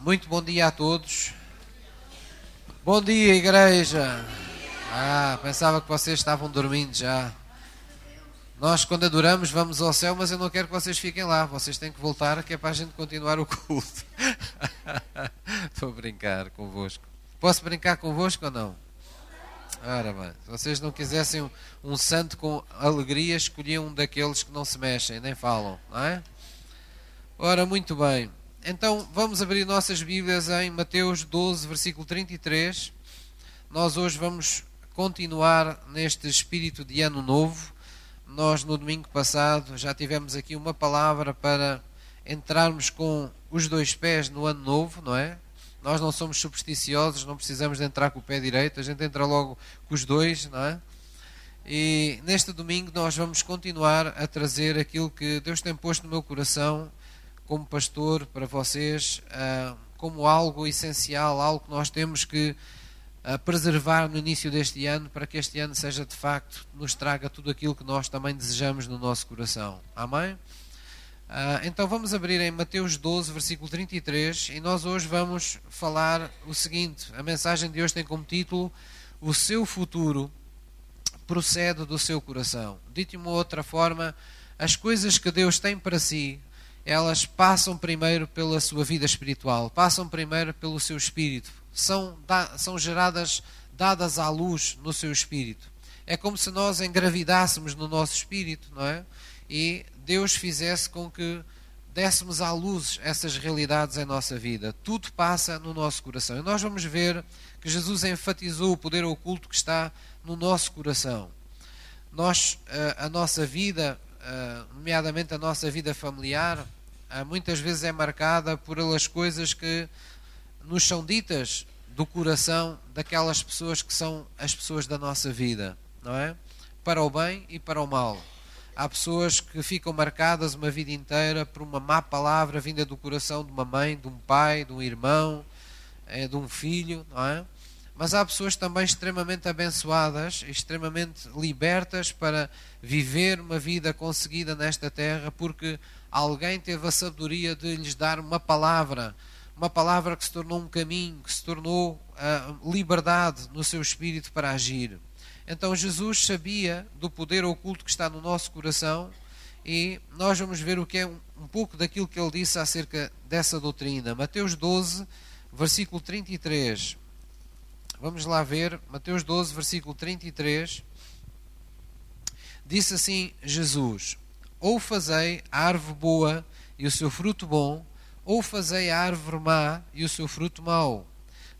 Muito bom dia a todos. Bom dia, igreja. Ah, pensava que vocês estavam dormindo já. Nós, quando adoramos, vamos ao céu, mas eu não quero que vocês fiquem lá. Vocês têm que voltar, que é para a gente continuar o culto. Estou a brincar convosco. Posso brincar convosco ou não? Ora bem, se vocês não quisessem um, um santo com alegria, escolhiam um daqueles que não se mexem, nem falam, não é? Ora, muito bem. Então, vamos abrir nossas Bíblias em Mateus 12, versículo 33. Nós hoje vamos continuar neste espírito de ano novo. Nós, no domingo passado, já tivemos aqui uma palavra para entrarmos com os dois pés no ano novo, não é? Nós não somos supersticiosos, não precisamos de entrar com o pé direito, a gente entra logo com os dois, não é? E neste domingo nós vamos continuar a trazer aquilo que Deus tem posto no meu coração como pastor para vocês, uh, como algo essencial, algo que nós temos que uh, preservar no início deste ano, para que este ano seja de facto, nos traga tudo aquilo que nós também desejamos no nosso coração. Amém? Uh, então vamos abrir em Mateus 12, versículo 33, e nós hoje vamos falar o seguinte: a mensagem de hoje tem como título O seu futuro procede do seu coração. Dito de uma outra forma, as coisas que Deus tem para si elas passam primeiro pela sua vida espiritual, passam primeiro pelo seu espírito, são, são geradas, dadas à luz no seu espírito. É como se nós engravidássemos no nosso espírito, não é? E Deus fizesse com que dessemos à luz essas realidades em nossa vida. Tudo passa no nosso coração. E nós vamos ver que Jesus enfatizou o poder oculto que está no nosso coração. Nós, eh, a nossa vida, nomeadamente a nossa vida familiar, ah, muitas vezes é marcada por as coisas que nos são ditas do coração daquelas pessoas que são as pessoas da nossa vida, não é? Para o bem e para o mal. Há pessoas que ficam marcadas uma vida inteira por uma má palavra vinda do coração de uma mãe, de um pai, de um irmão, eh, de um filho, não é? Mas há pessoas também extremamente abençoadas, extremamente libertas para viver uma vida conseguida nesta terra, porque alguém teve a sabedoria de lhes dar uma palavra, uma palavra que se tornou um caminho, que se tornou uh, liberdade no seu espírito para agir. Então Jesus sabia do poder oculto que está no nosso coração e nós vamos ver o que é um, um pouco daquilo que ele disse acerca dessa doutrina. Mateus 12, versículo 33. Vamos lá ver, Mateus 12, versículo 33. Disse assim Jesus: Ou fazei a árvore boa e o seu fruto bom, ou fazei a árvore má e o seu fruto mau,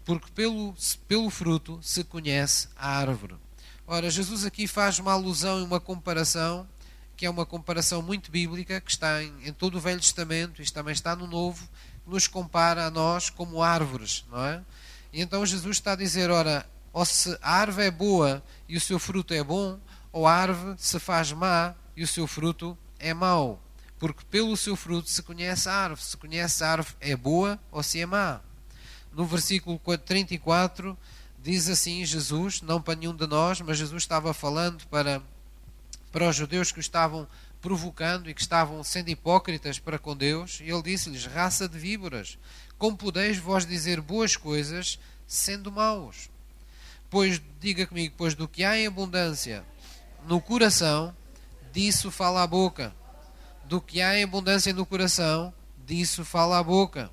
porque pelo, pelo fruto se conhece a árvore. Ora, Jesus aqui faz uma alusão e uma comparação, que é uma comparação muito bíblica, que está em, em todo o Velho Testamento, isto também está no Novo, que nos compara a nós como árvores, não é? E então Jesus está a dizer: ora, ou se a árvore é boa e o seu fruto é bom, ou a árvore se faz má e o seu fruto é mau. Porque pelo seu fruto se conhece a árvore, se conhece a árvore é boa ou se é má. No versículo 34 diz assim Jesus, não para nenhum de nós, mas Jesus estava falando para, para os judeus que o estavam provocando e que estavam sendo hipócritas para com Deus, e ele disse-lhes: raça de víboras, como podeis vós dizer boas coisas sendo maus? Pois, diga comigo, pois do que há em abundância no coração, disso fala a boca. Do que há em abundância no coração, disso fala a boca.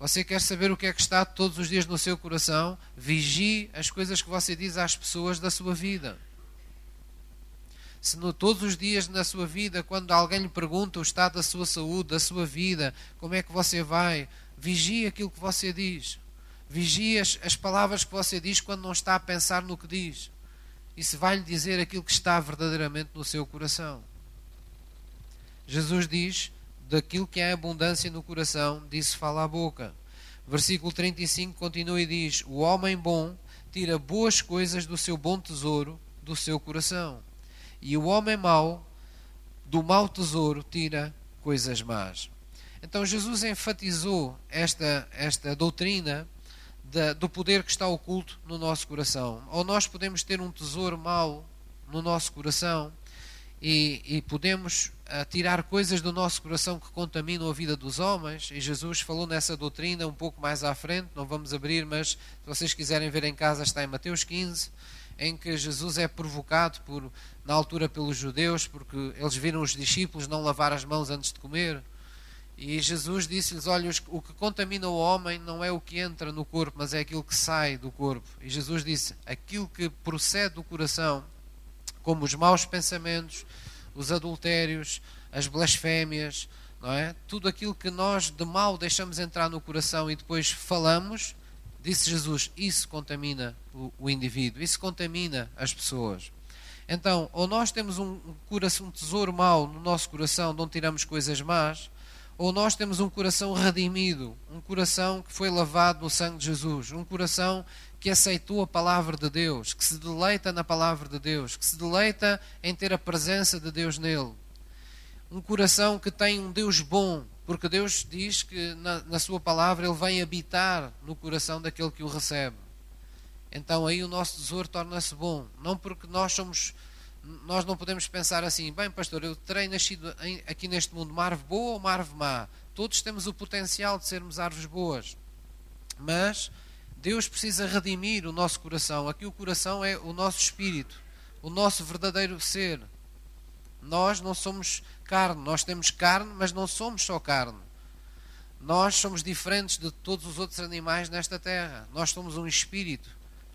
Você quer saber o que é que está todos os dias no seu coração? Vigie as coisas que você diz às pessoas da sua vida. Se no, todos os dias na sua vida, quando alguém lhe pergunta o estado da sua saúde, da sua vida, como é que você vai, Vigie aquilo que você diz. Vigie as, as palavras que você diz quando não está a pensar no que diz. E se vai lhe dizer aquilo que está verdadeiramente no seu coração. Jesus diz: daquilo que há abundância no coração, disso fala a boca. Versículo 35 continua e diz: O homem bom tira boas coisas do seu bom tesouro, do seu coração. E o homem mau, do mau tesouro, tira coisas más. Então Jesus enfatizou esta, esta doutrina do poder que está oculto no nosso coração. Ou nós podemos ter um tesouro mau no nosso coração e, e podemos uh, tirar coisas do nosso coração que contaminam a vida dos homens. E Jesus falou nessa doutrina um pouco mais à frente, não vamos abrir, mas se vocês quiserem ver em casa, está em Mateus 15, em que Jesus é provocado por, na altura pelos judeus, porque eles viram os discípulos não lavar as mãos antes de comer. E Jesus disse-lhes: Olha, o que contamina o homem não é o que entra no corpo, mas é aquilo que sai do corpo. E Jesus disse: Aquilo que procede do coração como os maus pensamentos, os adultérios, as blasfémias, não é? Tudo aquilo que nós de mal deixamos entrar no coração e depois falamos, disse Jesus, isso contamina o, o indivíduo, isso contamina as pessoas. Então, ou nós temos um, coração, um tesouro mau no nosso coração, de onde tiramos coisas más, ou nós temos um coração redimido, um coração que foi lavado no sangue de Jesus, um coração que aceitou a palavra de Deus, que se deleita na palavra de Deus, que se deleita em ter a presença de Deus nele. Um coração que tem um Deus bom, porque Deus diz que na, na sua palavra ele vem habitar no coração daquele que o recebe. Então aí o nosso tesouro torna-se bom, não porque nós somos nós não podemos pensar assim, bem, pastor, eu terei nascido aqui neste mundo uma árvore boa ou uma árvore má. Todos temos o potencial de sermos árvores boas. Mas Deus precisa redimir o nosso coração. Aqui o coração é o nosso espírito, o nosso verdadeiro ser. Nós não somos carne, nós temos carne, mas não somos só carne. Nós somos diferentes de todos os outros animais nesta terra. Nós somos um espírito.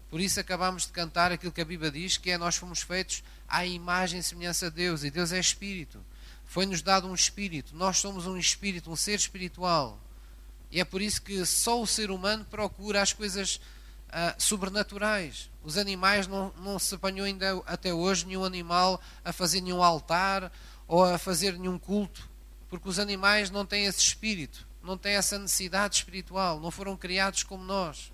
Por isso acabamos de cantar aquilo que a Bíblia diz, que é nós fomos feitos à imagem e semelhança de Deus, e Deus é espírito. Foi-nos dado um espírito. Nós somos um espírito, um ser espiritual. E é por isso que só o ser humano procura as coisas uh, sobrenaturais. Os animais não, não se apanhou ainda até hoje nenhum animal a fazer nenhum altar ou a fazer nenhum culto, porque os animais não têm esse espírito, não têm essa necessidade espiritual, não foram criados como nós.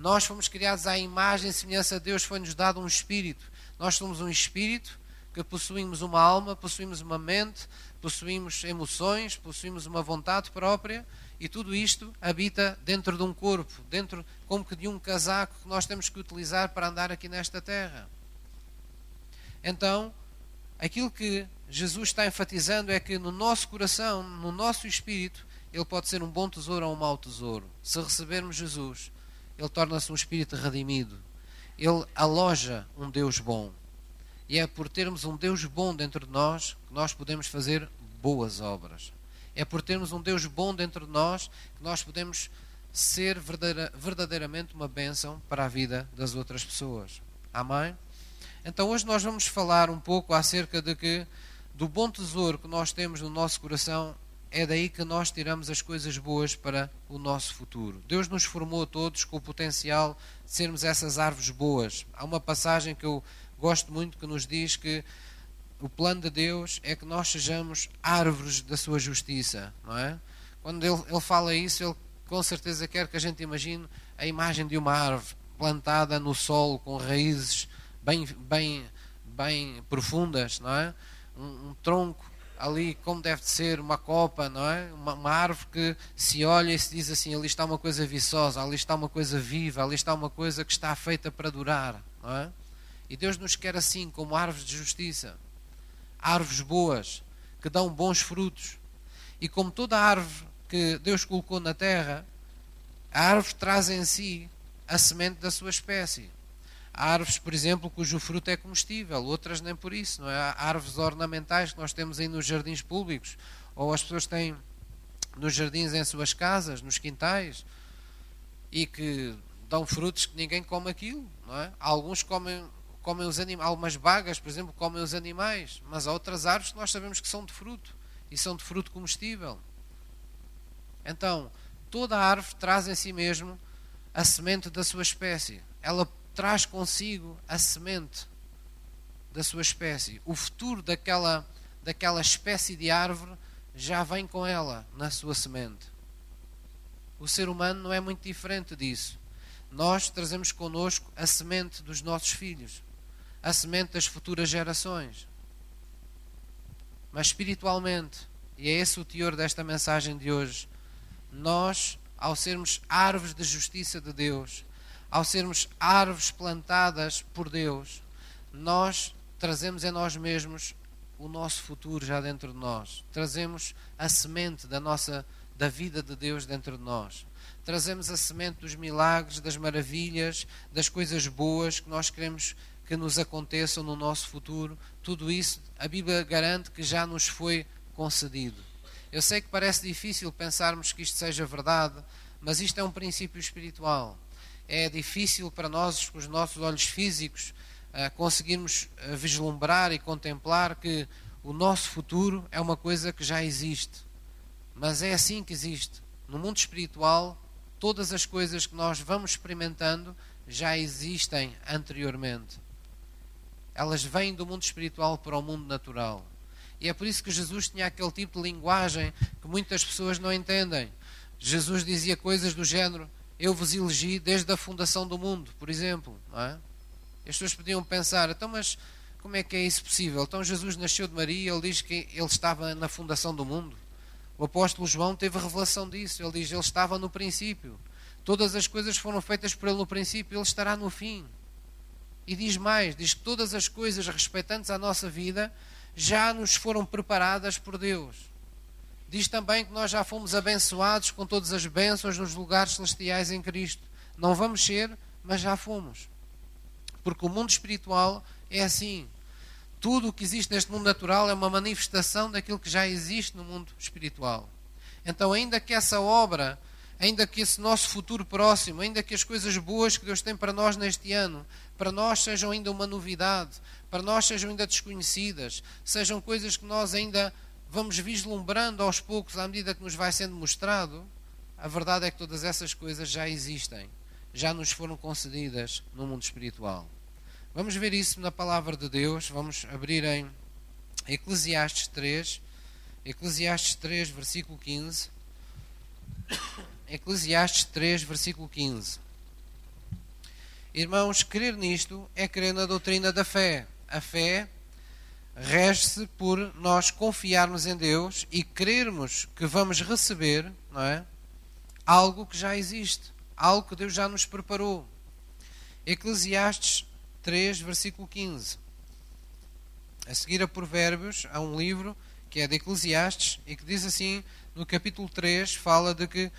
Nós fomos criados à imagem e semelhança de Deus, foi-nos dado um espírito. Nós somos um espírito que possuímos uma alma, possuímos uma mente, possuímos emoções, possuímos uma vontade própria e tudo isto habita dentro de um corpo, dentro como que de um casaco que nós temos que utilizar para andar aqui nesta terra. Então, aquilo que Jesus está enfatizando é que no nosso coração, no nosso espírito, ele pode ser um bom tesouro ou um mau tesouro. Se recebermos Jesus, ele torna-se um espírito redimido. Ele aloja um Deus bom. E é por termos um Deus bom dentro de nós que nós podemos fazer boas obras. É por termos um Deus bom dentro de nós que nós podemos ser verdadeira, verdadeiramente uma bênção para a vida das outras pessoas. Amém? Então hoje nós vamos falar um pouco acerca de que do bom tesouro que nós temos no nosso coração é daí que nós tiramos as coisas boas para o nosso futuro. Deus nos formou a todos com o potencial de sermos essas árvores boas. Há uma passagem que eu gosto muito que nos diz que o plano de Deus é que nós sejamos árvores da sua justiça, não é? Quando ele, ele fala isso, ele com certeza quer que a gente imagine a imagem de uma árvore plantada no solo com raízes bem, bem, bem profundas, não é? Um, um tronco ali como deve ser uma copa, não é? Uma, uma, árvore que se olha e se diz assim, ali está uma coisa viçosa, ali está uma coisa viva, ali está uma coisa que está feita para durar, não é? E Deus nos quer assim, como árvores de justiça árvores boas, que dão bons frutos. E como toda árvore que Deus colocou na terra, a árvore traz em si a semente da sua espécie. Há árvores, por exemplo, cujo fruto é comestível, outras nem por isso. Não é? Há árvores ornamentais que nós temos aí nos jardins públicos, ou as pessoas têm nos jardins em suas casas, nos quintais, e que dão frutos que ninguém come aquilo. Não é? Alguns comem comem os animais, algumas bagas, por exemplo, comem os animais, mas há outras árvores que nós sabemos que são de fruto e são de fruto comestível. Então, toda árvore traz em si mesmo a semente da sua espécie. Ela traz consigo a semente da sua espécie. O futuro daquela, daquela espécie de árvore já vem com ela na sua semente. O ser humano não é muito diferente disso. Nós trazemos connosco a semente dos nossos filhos a semente das futuras gerações. Mas espiritualmente, e é esse o teor desta mensagem de hoje, nós, ao sermos árvores de justiça de Deus, ao sermos árvores plantadas por Deus, nós trazemos em nós mesmos o nosso futuro já dentro de nós. Trazemos a semente da nossa da vida de Deus dentro de nós. Trazemos a semente dos milagres, das maravilhas, das coisas boas que nós queremos que nos aconteçam no nosso futuro. Tudo isso a Bíblia garante que já nos foi concedido. Eu sei que parece difícil pensarmos que isto seja verdade, mas isto é um princípio espiritual. É difícil para nós, com os nossos olhos físicos, eh, conseguirmos eh, vislumbrar e contemplar que o nosso futuro é uma coisa que já existe. Mas é assim que existe. No mundo espiritual, todas as coisas que nós vamos experimentando já existem anteriormente. Elas vêm do mundo espiritual para o mundo natural. E é por isso que Jesus tinha aquele tipo de linguagem que muitas pessoas não entendem. Jesus dizia coisas do género: Eu vos elegi desde a fundação do mundo, por exemplo. É? As pessoas podiam pensar: então, mas como é que é isso possível? Então, Jesus nasceu de Maria, ele diz que ele estava na fundação do mundo. O apóstolo João teve a revelação disso. Ele diz: Ele estava no princípio. Todas as coisas foram feitas por Ele no princípio, Ele estará no fim. E diz mais: diz que todas as coisas respeitantes à nossa vida já nos foram preparadas por Deus. Diz também que nós já fomos abençoados com todas as bênçãos nos lugares celestiais em Cristo. Não vamos ser, mas já fomos. Porque o mundo espiritual é assim. Tudo o que existe neste mundo natural é uma manifestação daquilo que já existe no mundo espiritual. Então, ainda que essa obra, ainda que esse nosso futuro próximo, ainda que as coisas boas que Deus tem para nós neste ano, para nós sejam ainda uma novidade, para nós sejam ainda desconhecidas, sejam coisas que nós ainda vamos vislumbrando aos poucos à medida que nos vai sendo mostrado, a verdade é que todas essas coisas já existem, já nos foram concedidas no mundo espiritual. Vamos ver isso na palavra de Deus, vamos abrir em Eclesiastes 3, Eclesiastes 3, versículo 15. Eclesiastes 3, versículo 15. Irmãos, crer nisto é crer na doutrina da fé a fé rege-se por nós confiarmos em Deus e crermos que vamos receber, não é? Algo que já existe, algo que Deus já nos preparou. Eclesiastes 3, versículo 15. A seguir a Provérbios, há um livro que é de Eclesiastes e que diz assim, no capítulo 3, fala de que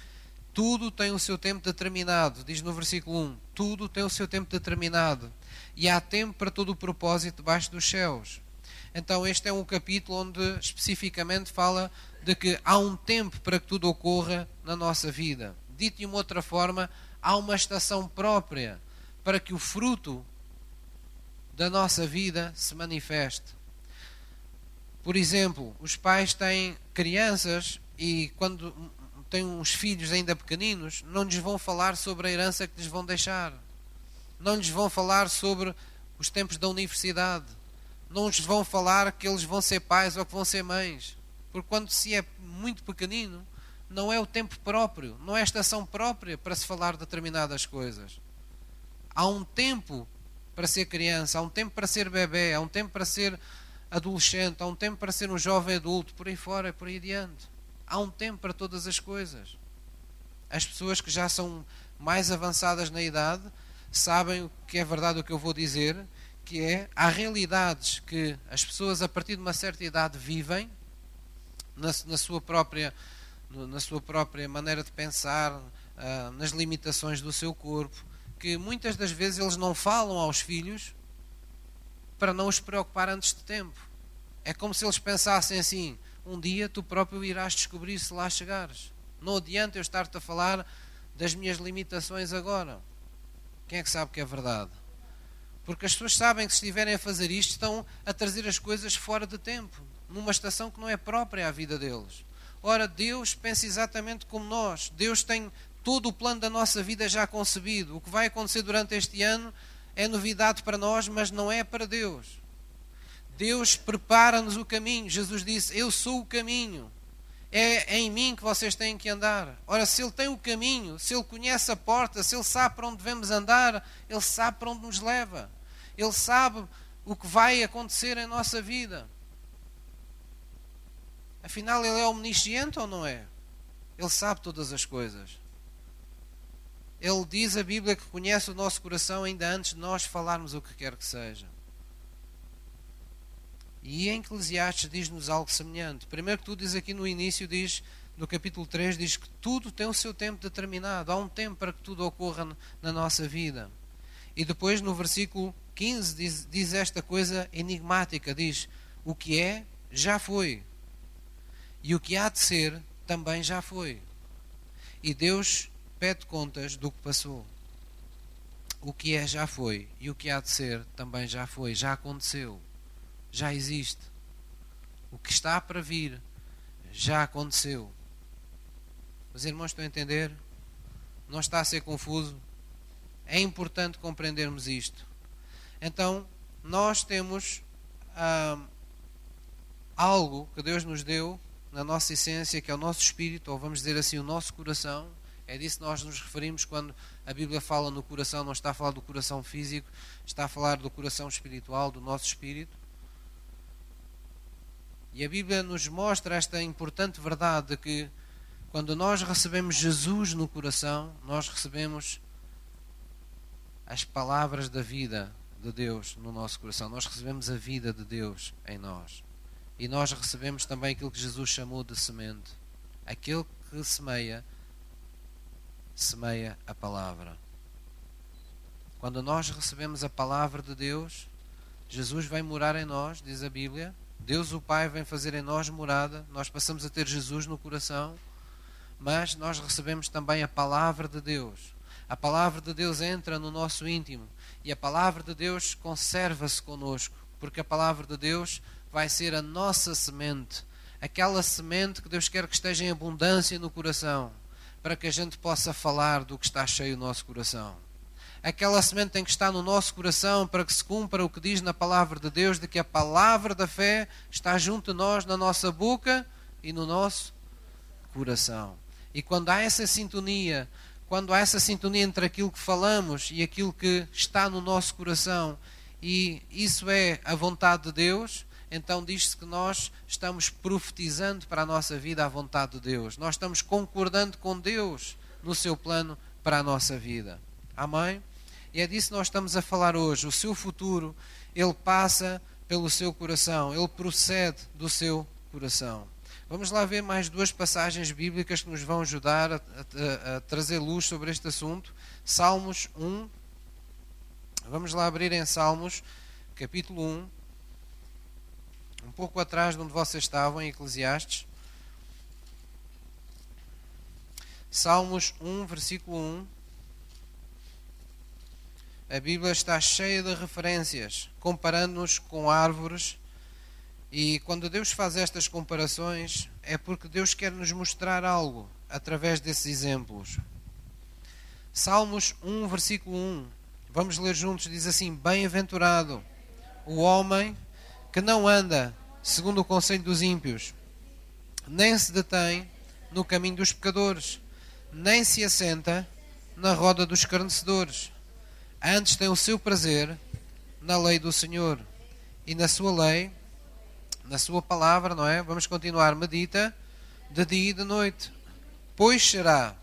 tudo tem o seu tempo determinado. Diz no versículo 1: Tudo tem o seu tempo determinado e há tempo para todo o propósito debaixo dos céus. Então, este é um capítulo onde especificamente fala de que há um tempo para que tudo ocorra na nossa vida. Dito de uma outra forma, há uma estação própria para que o fruto da nossa vida se manifeste. Por exemplo, os pais têm crianças e quando têm uns filhos ainda pequeninos, não lhes vão falar sobre a herança que lhes vão deixar não lhes vão falar sobre os tempos da universidade, não lhes vão falar que eles vão ser pais ou que vão ser mães, porque quando se é muito pequenino, não é o tempo próprio, não é a estação própria para se falar determinadas coisas. Há um tempo para ser criança, há um tempo para ser bebê, há um tempo para ser adolescente, há um tempo para ser um jovem adulto, por aí fora, por aí adiante. Há um tempo para todas as coisas. As pessoas que já são mais avançadas na idade sabem o que é verdade o que eu vou dizer, que é há realidades que as pessoas a partir de uma certa idade vivem na, na sua própria na sua própria maneira de pensar, uh, nas limitações do seu corpo, que muitas das vezes eles não falam aos filhos para não os preocupar antes de tempo. É como se eles pensassem assim: um dia tu próprio irás descobrir se lá chegares. Não adianta eu estar-te a falar das minhas limitações agora. Quem é que sabe que é verdade? Porque as pessoas sabem que se estiverem a fazer isto, estão a trazer as coisas fora de tempo, numa estação que não é própria à vida deles. Ora, Deus pensa exatamente como nós. Deus tem todo o plano da nossa vida já concebido. O que vai acontecer durante este ano é novidade para nós, mas não é para Deus. Deus prepara-nos o caminho. Jesus disse: Eu sou o caminho é, é em mim que vocês têm que andar. Ora, se Ele tem o caminho, se Ele conhece a porta, se Ele sabe para onde devemos andar, Ele sabe para onde nos leva. Ele sabe o que vai acontecer em nossa vida. Afinal, Ele é omnisciente ou não é? Ele sabe todas as coisas. Ele diz a Bíblia que conhece o nosso coração ainda antes de nós falarmos o que quer que seja. E em Eclesiastes diz-nos algo semelhante. Primeiro que tudo diz aqui no início, diz no capítulo 3, diz que tudo tem o seu tempo determinado. Há um tempo para que tudo ocorra na nossa vida. E depois no versículo 15 diz, diz esta coisa enigmática, diz, o que é, já foi. E o que há de ser, também já foi. E Deus pede contas do que passou. O que é, já foi. E o que há de ser, também já foi. Já aconteceu. Já existe. O que está para vir, já aconteceu. Os irmãos estão a entender? Não está a ser confuso? É importante compreendermos isto. Então, nós temos ah, algo que Deus nos deu na nossa essência, que é o nosso espírito, ou vamos dizer assim, o nosso coração. É disso que nós nos referimos quando a Bíblia fala no coração, não está a falar do coração físico, está a falar do coração espiritual, do nosso espírito. E a Bíblia nos mostra esta importante verdade de que quando nós recebemos Jesus no coração, nós recebemos as palavras da vida de Deus no nosso coração. Nós recebemos a vida de Deus em nós. E nós recebemos também aquilo que Jesus chamou de semente. Aquele que semeia, semeia a palavra. Quando nós recebemos a palavra de Deus, Jesus vem morar em nós, diz a Bíblia. Deus o Pai vem fazer em nós morada. Nós passamos a ter Jesus no coração. Mas nós recebemos também a palavra de Deus. A palavra de Deus entra no nosso íntimo. E a palavra de Deus conserva-se conosco. Porque a palavra de Deus vai ser a nossa semente, aquela semente que Deus quer que esteja em abundância no coração, para que a gente possa falar do que está cheio no nosso coração. Aquela semente tem que estar no nosso coração para que se cumpra o que diz na palavra de Deus, de que a palavra da fé está junto de nós, na nossa boca e no nosso coração. E quando há essa sintonia, quando há essa sintonia entre aquilo que falamos e aquilo que está no nosso coração, e isso é a vontade de Deus, então diz-se que nós estamos profetizando para a nossa vida a vontade de Deus. Nós estamos concordando com Deus no seu plano para a nossa vida. Amém? E é disso que nós estamos a falar hoje. O seu futuro, ele passa pelo seu coração, ele procede do seu coração. Vamos lá ver mais duas passagens bíblicas que nos vão ajudar a, a, a trazer luz sobre este assunto. Salmos 1. Vamos lá abrir em Salmos, capítulo 1 um pouco atrás de onde vocês estavam, em Eclesiastes. Salmos 1, versículo 1. A Bíblia está cheia de referências, comparando-nos com árvores. E quando Deus faz estas comparações, é porque Deus quer nos mostrar algo através desses exemplos. Salmos 1, versículo 1. Vamos ler juntos, diz assim: Bem-aventurado o homem que não anda segundo o conselho dos ímpios, nem se detém no caminho dos pecadores, nem se assenta na roda dos escarnecedores. Antes tem o seu prazer na lei do Senhor e na sua lei, na sua palavra, não é? Vamos continuar, medita de dia e de noite. Pois será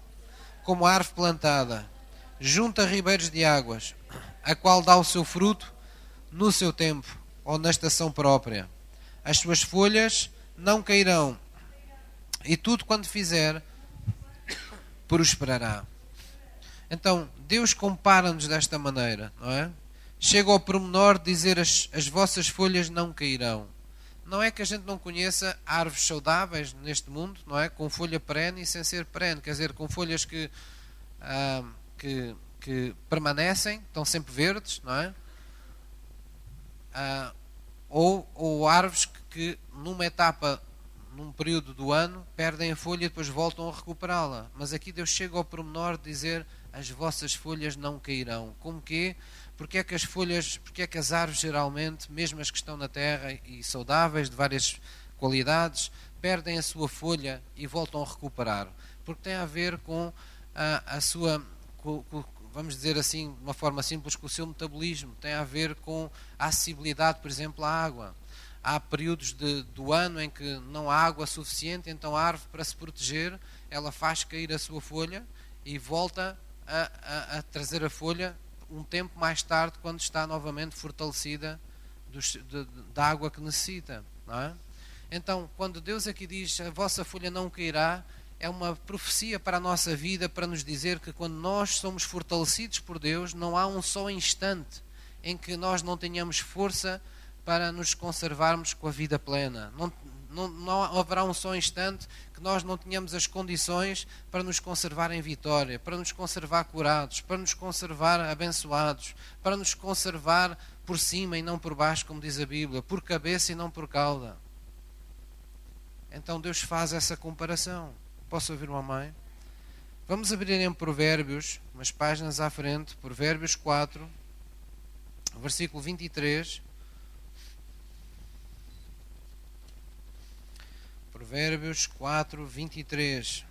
como árvore plantada junto a ribeiros de águas, a qual dá o seu fruto no seu tempo ou na estação própria as suas folhas não cairão, e tudo quanto fizer prosperará. Então, Deus compara-nos desta maneira, não é? Chega ao pormenor dizer as, as vossas folhas não cairão. Não é que a gente não conheça árvores saudáveis neste mundo, não é? Com folha perene e sem ser perene, quer dizer, com folhas que, ah, que, que permanecem, estão sempre verdes, não é? Ah, ou, ou árvores que, que, numa etapa, num período do ano, perdem a folha e depois voltam a recuperá-la. Mas aqui Deus chega ao pormenor de dizer as vossas folhas não cairão. Como que? Porque é que as folhas, porque é que as árvores geralmente, mesmo as que estão na terra e saudáveis, de várias qualidades, perdem a sua folha e voltam a recuperar? Porque tem a ver com a, a sua, com, com, vamos dizer assim, de uma forma simples, com o seu metabolismo, tem a ver com a acessibilidade, por exemplo, à água. Há períodos de, do ano em que não há água suficiente, então a árvore, para se proteger, ela faz cair a sua folha e volta a, a, a trazer a folha um tempo mais tarde, quando está novamente fortalecida da água que necessita. É? Então, quando Deus aqui diz a vossa folha não cairá, é uma profecia para a nossa vida para nos dizer que quando nós somos fortalecidos por Deus, não há um só instante em que nós não tenhamos força para nos conservarmos com a vida plena. Não, não, não haverá um só instante que nós não tenhamos as condições para nos conservar em vitória, para nos conservar curados, para nos conservar abençoados, para nos conservar por cima e não por baixo, como diz a Bíblia, por cabeça e não por cauda. Então Deus faz essa comparação. Posso ouvir uma mãe? Vamos abrir em Provérbios, umas páginas à frente, Provérbios 4, versículo 23. Provérbios 4, 23.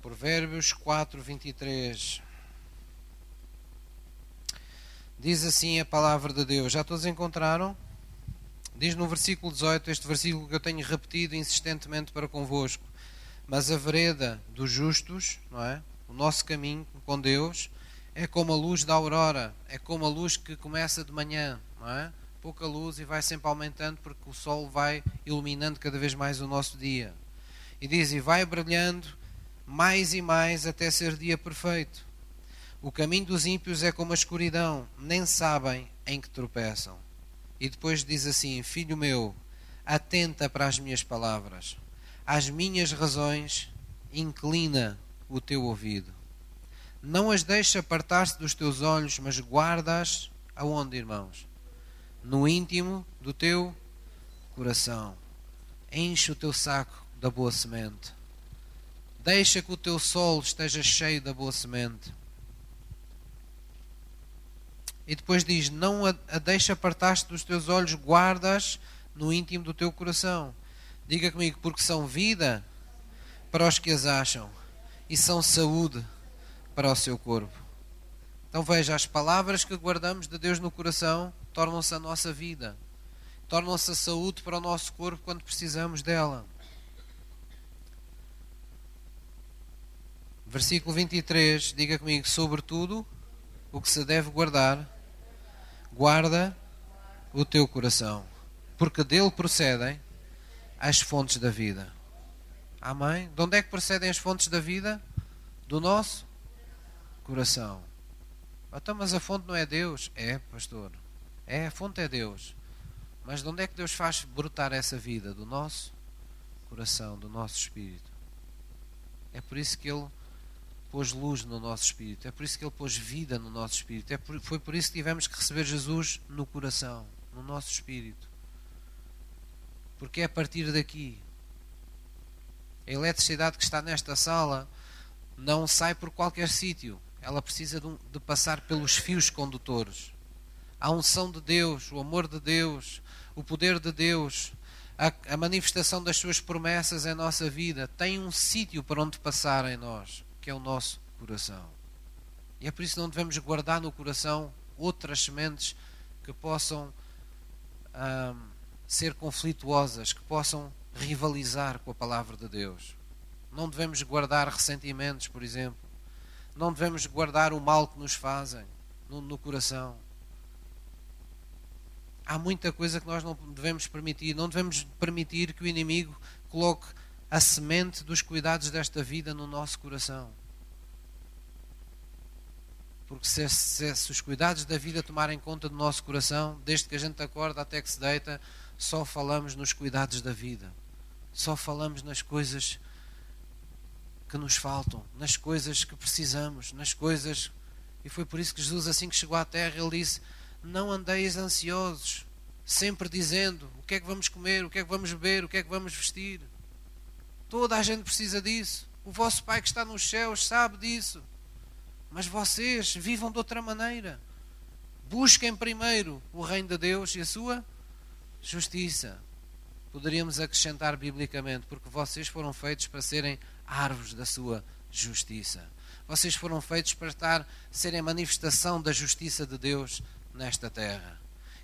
Provérbios 4, 23. Diz assim a palavra de Deus. Já todos encontraram? Diz no versículo 18, este versículo que eu tenho repetido insistentemente para convosco. Mas a vereda dos justos, não é? O nosso caminho com Deus é como a luz da aurora, é como a luz que começa de manhã, é? Pouca luz e vai sempre aumentando porque o sol vai iluminando cada vez mais o nosso dia. E diz: E vai brilhando mais e mais até ser dia perfeito. O caminho dos ímpios é como a escuridão, nem sabem em que tropeçam. E depois diz assim: Filho meu, atenta para as minhas palavras, às minhas razões, inclina o teu ouvido. Não as deixa apartar-se dos teus olhos, mas guardas aonde, irmãos? No íntimo do teu coração. Enche o teu saco da boa semente. Deixa que o teu solo esteja cheio da boa semente e depois diz: Não a, a deixa apartar-te dos teus olhos, guardas no íntimo do teu coração. Diga comigo, porque são vida para os que as acham e são saúde para o seu corpo. Então veja, as palavras que guardamos de Deus no coração tornam-se a nossa vida, tornam-se a saúde para o nosso corpo quando precisamos dela. Versículo 23, diga comigo, sobretudo o que se deve guardar, guarda o teu coração, porque dele procedem as fontes da vida. Amém? De onde é que procedem as fontes da vida? Do nosso coração. Então, mas a fonte não é Deus? É, pastor. É, a fonte é Deus. Mas de onde é que Deus faz brotar essa vida? Do nosso coração, do nosso espírito. É por isso que Ele pôs luz no nosso espírito, é por isso que Ele pôs vida no nosso espírito, é por, foi por isso que tivemos que receber Jesus no coração, no nosso espírito. Porque é a partir daqui. A eletricidade que está nesta sala não sai por qualquer sítio, ela precisa de, um, de passar pelos fios condutores. A unção de Deus, o amor de Deus, o poder de Deus, a, a manifestação das suas promessas em nossa vida tem um sítio para onde passar em nós que é o nosso coração. E é por isso que não devemos guardar no coração outras sementes que possam ser conflituosas, que possam rivalizar com a palavra de Deus. Não devemos guardar ressentimentos, por exemplo. Não devemos guardar o mal que nos fazem no, no coração. Há muita coisa que nós não devemos permitir. Não devemos permitir que o inimigo coloque a semente dos cuidados desta vida no nosso coração. Porque se, se, se, os cuidados da vida tomarem conta do nosso coração, desde que a gente acorda até que se deita, só falamos nos cuidados da vida. Só falamos nas coisas que nos faltam, nas coisas que precisamos, nas coisas. E foi por isso que Jesus, assim que chegou à terra, ele disse: Não andeis ansiosos, sempre dizendo o que é que vamos comer, o que é que vamos beber, o que é que vamos vestir. Toda a gente precisa disso. O vosso Pai que está nos céus sabe disso. Mas vocês vivam de outra maneira. Busquem primeiro o reino de Deus e a sua justiça. Poderíamos acrescentar biblicamente, porque vocês foram feitos para serem árvores da sua justiça. Vocês foram feitos para estar, serem manifestação da justiça de Deus nesta terra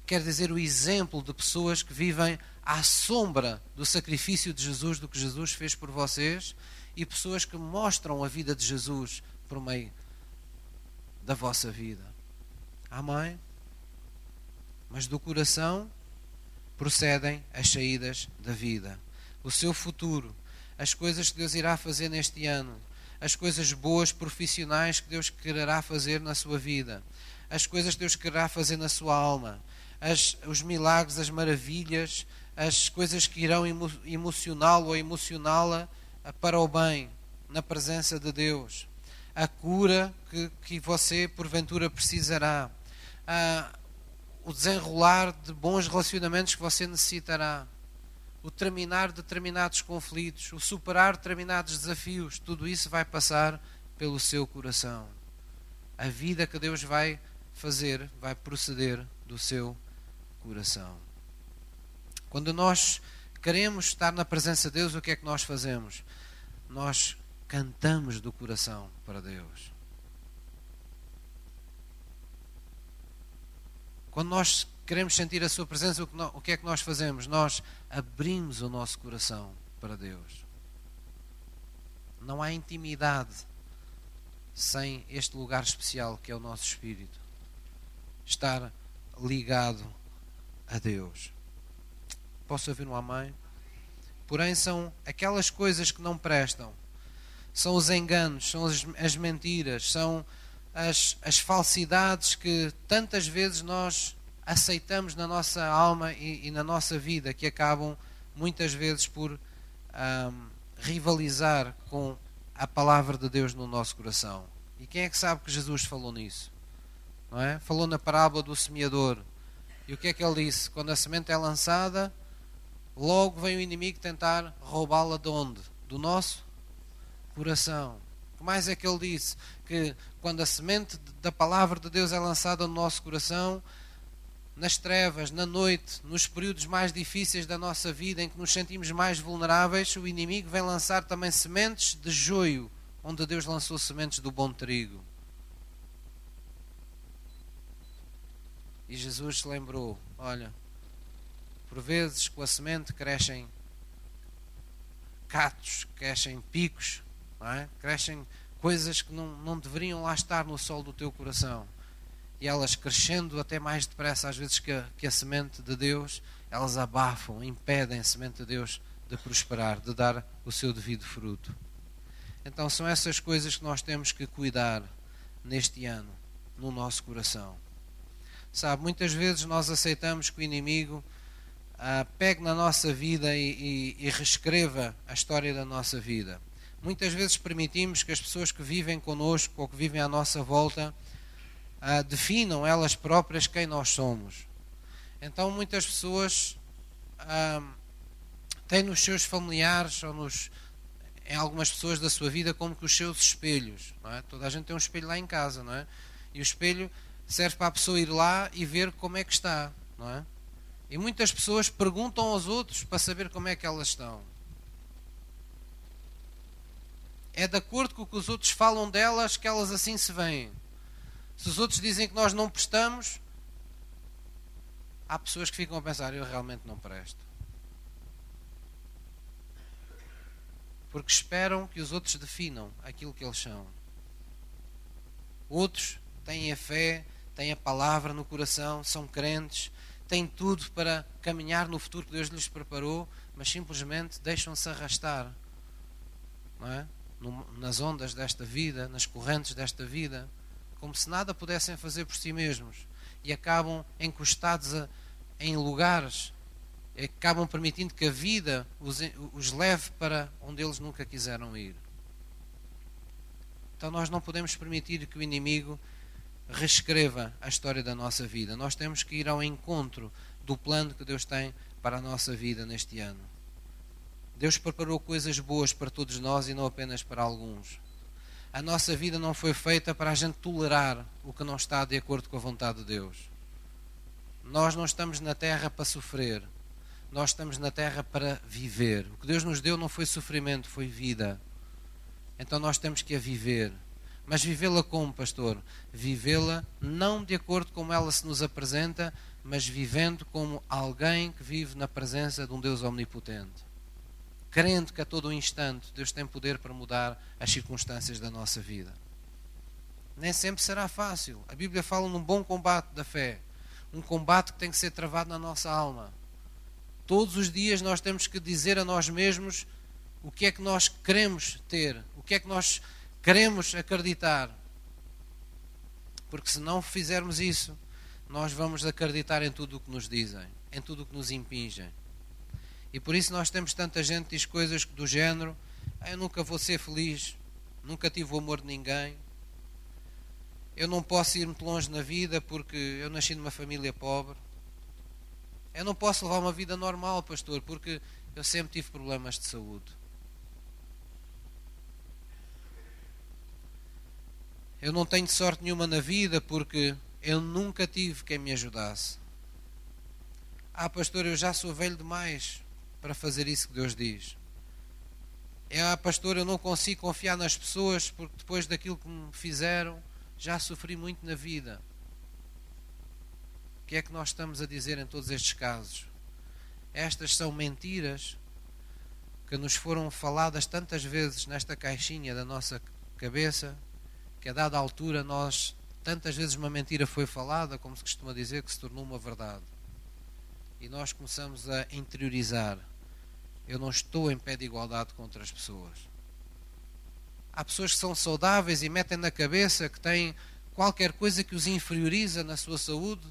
quer dizer o exemplo de pessoas que vivem à sombra do sacrifício de Jesus, do que Jesus fez por vocês, e pessoas que mostram a vida de Jesus por meio da vossa vida. Amém? Mas do coração procedem as saídas da vida. O seu futuro, as coisas que Deus irá fazer neste ano, as coisas boas profissionais que Deus quererá fazer na sua vida, as coisas que Deus quererá fazer na sua alma, as, os milagres, as maravilhas, as coisas que irão emo, emocioná-lo ou emocioná-la para o bem, na presença de Deus, a cura que, que você porventura precisará, a, o desenrolar de bons relacionamentos que você necessitará o terminar determinados conflitos, o superar determinados desafios, tudo isso vai passar pelo seu coração. A vida que Deus vai fazer vai proceder do seu coração. Quando nós queremos estar na presença de Deus, o que é que nós fazemos? Nós cantamos do coração para Deus. Quando nós queremos sentir a Sua presença, o que é que nós fazemos? Nós abrimos o nosso coração para Deus. Não há intimidade sem este lugar especial que é o nosso espírito. Estar ligado a Deus. Posso ouvir um amém? Porém, são aquelas coisas que não prestam, são os enganos, são as, as mentiras, são as, as falsidades que tantas vezes nós aceitamos na nossa alma e, e na nossa vida, que acabam muitas vezes por um, rivalizar com a palavra de Deus no nosso coração. E quem é que sabe que Jesus falou nisso? Não é? Falou na parábola do semeador. E o que é que ele disse? Quando a semente é lançada, logo vem o inimigo tentar roubá-la de onde? Do nosso coração. O que mais é que ele disse? Que quando a semente da palavra de Deus é lançada no nosso coração, nas trevas, na noite, nos períodos mais difíceis da nossa vida, em que nos sentimos mais vulneráveis, o inimigo vem lançar também sementes de joio, onde Deus lançou sementes do bom trigo. E Jesus se lembrou: olha, por vezes com a semente crescem catos, crescem picos, é? crescem coisas que não, não deveriam lá estar no sol do teu coração e elas crescendo até mais depressa, às vezes, que a, que a semente de Deus, elas abafam, impedem a semente de Deus de prosperar, de dar o seu devido fruto. Então, são essas coisas que nós temos que cuidar neste ano, no nosso coração. Sabe, muitas vezes nós aceitamos que o inimigo ah, pegue na nossa vida e, e, e reescreva a história da nossa vida. Muitas vezes permitimos que as pessoas que vivem connosco ou que vivem à nossa volta ah, definam elas próprias quem nós somos. Então muitas pessoas ah, têm nos seus familiares ou nos, em algumas pessoas da sua vida como que os seus espelhos. É? Toda a gente tem um espelho lá em casa, não é? E o espelho serve para a pessoa ir lá e ver como é que está, não é? E muitas pessoas perguntam aos outros para saber como é que elas estão. É de acordo com o que os outros falam delas que elas assim se veem. Se os outros dizem que nós não prestamos, há pessoas que ficam a pensar: eu realmente não presto. Porque esperam que os outros definam aquilo que eles são. Outros têm a fé, têm a palavra no coração, são crentes, têm tudo para caminhar no futuro que Deus lhes preparou, mas simplesmente deixam-se arrastar é? nas ondas desta vida, nas correntes desta vida como se nada pudessem fazer por si mesmos e acabam encostados a, em lugares, acabam permitindo que a vida os, os leve para onde eles nunca quiseram ir. Então nós não podemos permitir que o inimigo reescreva a história da nossa vida. Nós temos que ir ao encontro do plano que Deus tem para a nossa vida neste ano. Deus preparou coisas boas para todos nós e não apenas para alguns. A nossa vida não foi feita para a gente tolerar o que não está de acordo com a vontade de Deus. Nós não estamos na terra para sofrer. Nós estamos na terra para viver. O que Deus nos deu não foi sofrimento, foi vida. Então nós temos que a viver. Mas vivê-la como, pastor? Vivê-la não de acordo com como ela se nos apresenta, mas vivendo como alguém que vive na presença de um Deus omnipotente crendo que a todo instante Deus tem poder para mudar as circunstâncias da nossa vida. Nem sempre será fácil. A Bíblia fala num bom combate da fé. Um combate que tem que ser travado na nossa alma. Todos os dias nós temos que dizer a nós mesmos o que é que nós queremos ter, o que é que nós queremos acreditar. Porque se não fizermos isso, nós vamos acreditar em tudo o que nos dizem, em tudo o que nos impingem. E por isso nós temos tanta gente que diz coisas do género: ah, eu nunca vou ser feliz, nunca tive o amor de ninguém, eu não posso ir muito longe na vida porque eu nasci numa família pobre. Eu não posso levar uma vida normal, pastor, porque eu sempre tive problemas de saúde. Eu não tenho sorte nenhuma na vida porque eu nunca tive quem me ajudasse. Ah, pastor, eu já sou velho demais para fazer isso que Deus diz. É, ah, pastor, eu não consigo confiar nas pessoas porque depois daquilo que me fizeram, já sofri muito na vida. O que é que nós estamos a dizer em todos estes casos? Estas são mentiras que nos foram faladas tantas vezes nesta caixinha da nossa cabeça que a dada altura nós, tantas vezes uma mentira foi falada, como se costuma dizer, que se tornou uma verdade. E nós começamos a interiorizar. Eu não estou em pé de igualdade com outras pessoas. Há pessoas que são saudáveis e metem na cabeça que têm qualquer coisa que os inferioriza na sua saúde,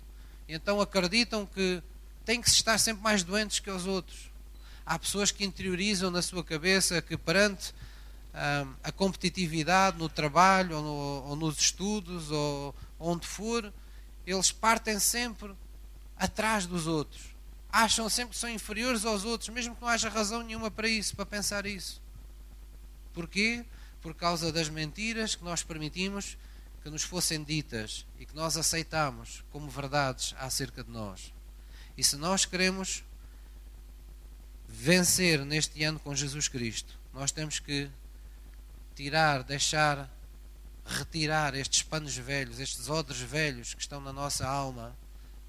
e então acreditam que têm que estar sempre mais doentes que os outros. Há pessoas que interiorizam na sua cabeça que perante a competitividade no trabalho ou, no, ou nos estudos ou onde for, eles partem sempre atrás dos outros. Acham sempre que são inferiores aos outros, mesmo que não haja razão nenhuma para isso, para pensar isso. Porquê? Por causa das mentiras que nós permitimos que nos fossem ditas e que nós aceitamos como verdades acerca de nós. E se nós queremos vencer neste ano com Jesus Cristo, nós temos que tirar, deixar, retirar estes panos velhos, estes odres velhos que estão na nossa alma,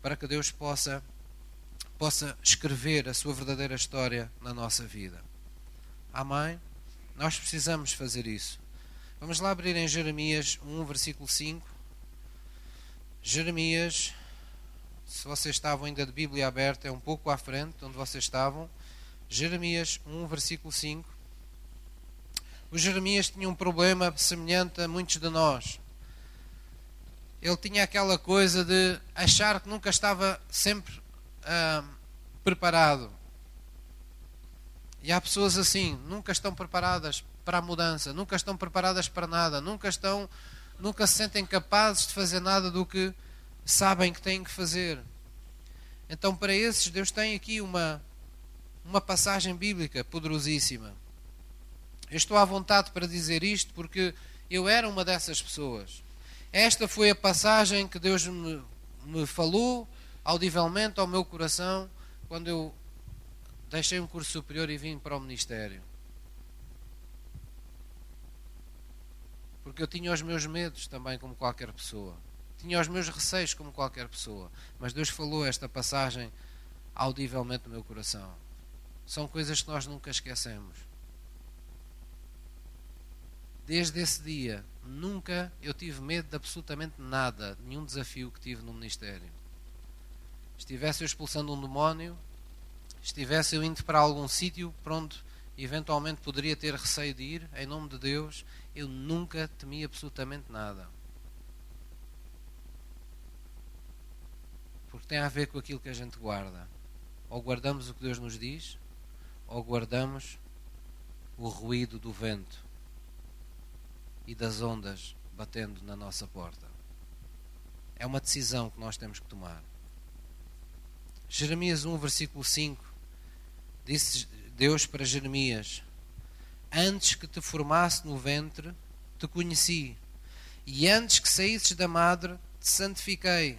para que Deus possa possa escrever a sua verdadeira história na nossa vida. Amém? Nós precisamos fazer isso. Vamos lá abrir em Jeremias 1, versículo 5. Jeremias, se vocês estavam ainda de Bíblia aberta, é um pouco à frente onde vocês estavam. Jeremias 1, versículo 5 o Jeremias tinha um problema semelhante a muitos de nós. Ele tinha aquela coisa de achar que nunca estava sempre preparado. E há pessoas assim, nunca estão preparadas para a mudança, nunca estão preparadas para nada, nunca estão, nunca se sentem capazes de fazer nada do que sabem que têm que fazer. Então, para esses, Deus tem aqui uma, uma passagem bíblica poderosíssima. Eu estou à vontade para dizer isto porque eu era uma dessas pessoas. Esta foi a passagem que Deus me, me falou audivelmente ao meu coração quando eu deixei um curso superior e vim para o ministério. Porque eu tinha os meus medos também, como qualquer pessoa. Tinha os meus receios, como qualquer pessoa. Mas Deus falou esta passagem audivelmente no meu coração. São coisas que nós nunca esquecemos desde esse dia, nunca eu tive medo de absolutamente nada, nenhum desafio que tive no ministério. Estivesse eu expulsando um demónio, estivesse eu indo para algum sítio para onde eventualmente poderia ter receio de ir, em nome de Deus, eu nunca temi absolutamente nada. Porque tem a ver com aquilo que a gente guarda. Ou guardamos o que Deus nos diz, ou guardamos o ruído do vento e das ondas batendo na nossa porta. É uma decisão que nós temos que tomar. Jeremias 1, versículo 5, disse Deus para Jeremias: Antes que te formasse no ventre, te conheci, e antes que saísses da madre, te santifiquei.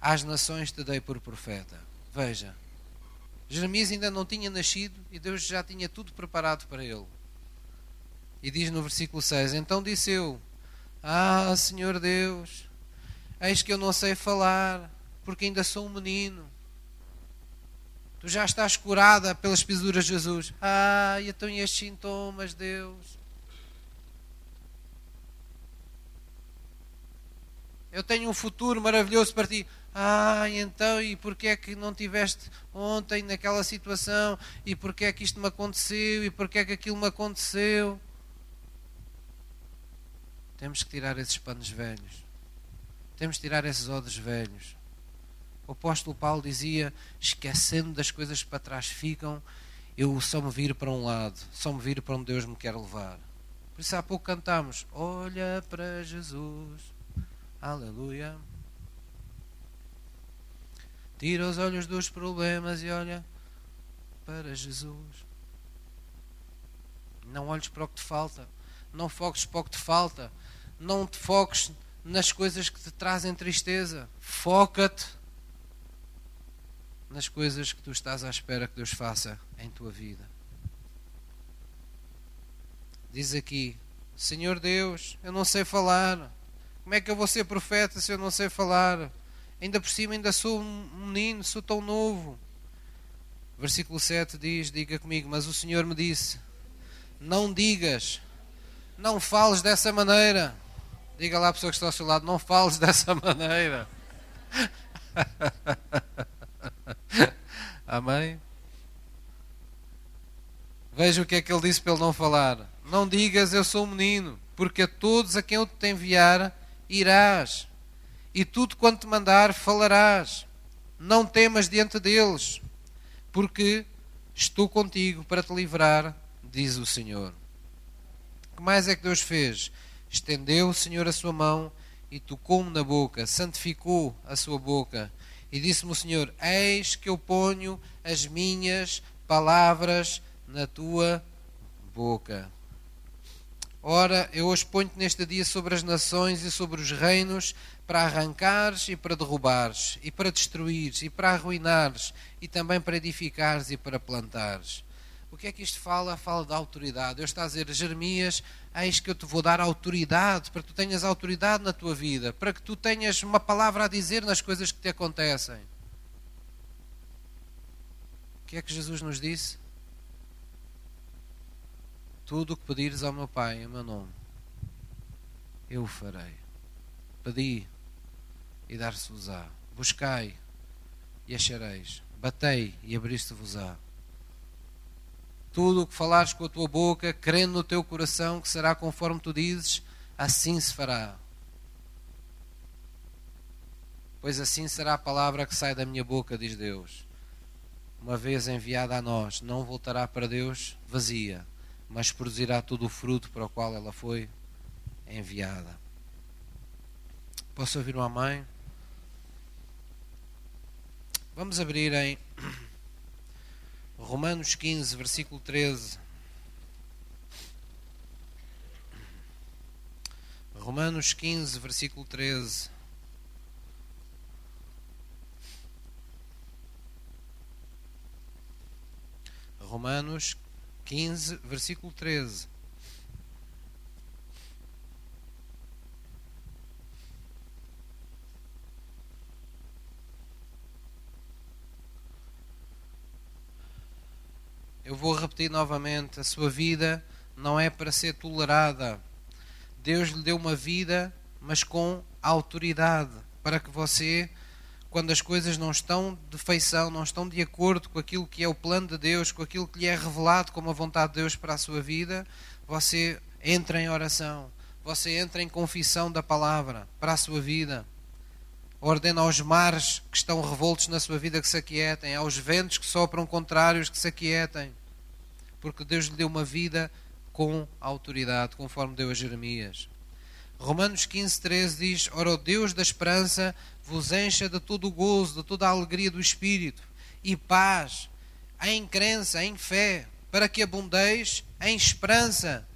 Às nações te dei por profeta. Veja, Jeremias ainda não tinha nascido e Deus já tinha tudo preparado para ele. E diz no versículo 6: Então disse eu: Ah, Senhor Deus, eis que eu não sei falar, porque ainda sou um menino. Tu já estás curada pelas pisaduras de Jesus. Ah, e então estes sintomas, Deus? Eu tenho um futuro maravilhoso para ti. Ah, então, e porquê é que não tiveste ontem naquela situação? E porquê é que isto me aconteceu? E porquê é que aquilo me aconteceu? Temos que tirar esses panos velhos. Temos que tirar esses odres velhos. O apóstolo Paulo dizia: esquecendo das coisas que para trás ficam, eu só me viro para um lado, só me viro para onde Deus me quer levar. Por isso há pouco cantamos: Olha para Jesus, aleluia. Tira os olhos dos problemas e olha para Jesus. Não olhes para o que te falta. Não foques para o que te falta. Não te foques nas coisas que te trazem tristeza. Foca-te nas coisas que tu estás à espera que Deus faça em tua vida. Diz aqui: Senhor Deus, eu não sei falar. Como é que eu vou ser profeta se eu não sei falar? Ainda por cima, ainda sou um menino, sou tão novo. Versículo 7 diz: Diga comigo, mas o Senhor me disse: Não digas, não fales dessa maneira. Diga lá à pessoa que está ao seu lado: Não fales dessa maneira. Amém? Veja o que é que ele disse para ele não falar. Não digas eu sou um menino, porque a todos a quem eu te enviar irás e tudo quanto te mandar falarás. Não temas diante deles, porque estou contigo para te livrar, diz o Senhor. O que mais é que Deus fez? Estendeu o Senhor a sua mão e tocou-me na boca, santificou a sua boca. E disse-me o Senhor: Eis que eu ponho as minhas palavras na tua boca. Ora, eu hoje ponho-te neste dia sobre as nações e sobre os reinos, para arrancares e para derrubares, e para destruires, e para arruinares, e também para edificares e para plantares. O que é que isto fala? Fala da autoridade. Deus está a dizer, Jeremias, eis que eu te vou dar autoridade, para que tu tenhas autoridade na tua vida, para que tu tenhas uma palavra a dizer nas coisas que te acontecem. O que é que Jesus nos disse? Tudo o que pedires ao meu Pai em meu nome, eu o farei. Pedi, e dar-se-vos-á. Buscai e achareis. Batei e abriste-vos-á. Tudo o que falares com a tua boca, crendo no teu coração que será conforme tu dizes, assim se fará. Pois assim será a palavra que sai da minha boca, diz Deus. Uma vez enviada a nós, não voltará para Deus vazia, mas produzirá todo o fruto para o qual ela foi enviada. Posso ouvir uma mãe? Vamos abrir em Romanos 15, versículo 13. Romanos 15, versículo 13. Romanos 15, versículo 13. Eu vou repetir novamente: a sua vida não é para ser tolerada. Deus lhe deu uma vida, mas com autoridade, para que você, quando as coisas não estão de feição, não estão de acordo com aquilo que é o plano de Deus, com aquilo que lhe é revelado como a vontade de Deus para a sua vida, você entra em oração, você entra em confissão da palavra para a sua vida ordena aos mares que estão revoltos na sua vida que se aquietem, aos ventos que sopram contrários que se aquietem, porque Deus lhe deu uma vida com autoridade, conforme deu a Jeremias. Romanos 15, 13 diz: Ora, o Deus da esperança vos encha de todo o gozo, de toda a alegria do espírito e paz, em crença, em fé, para que abundeis em esperança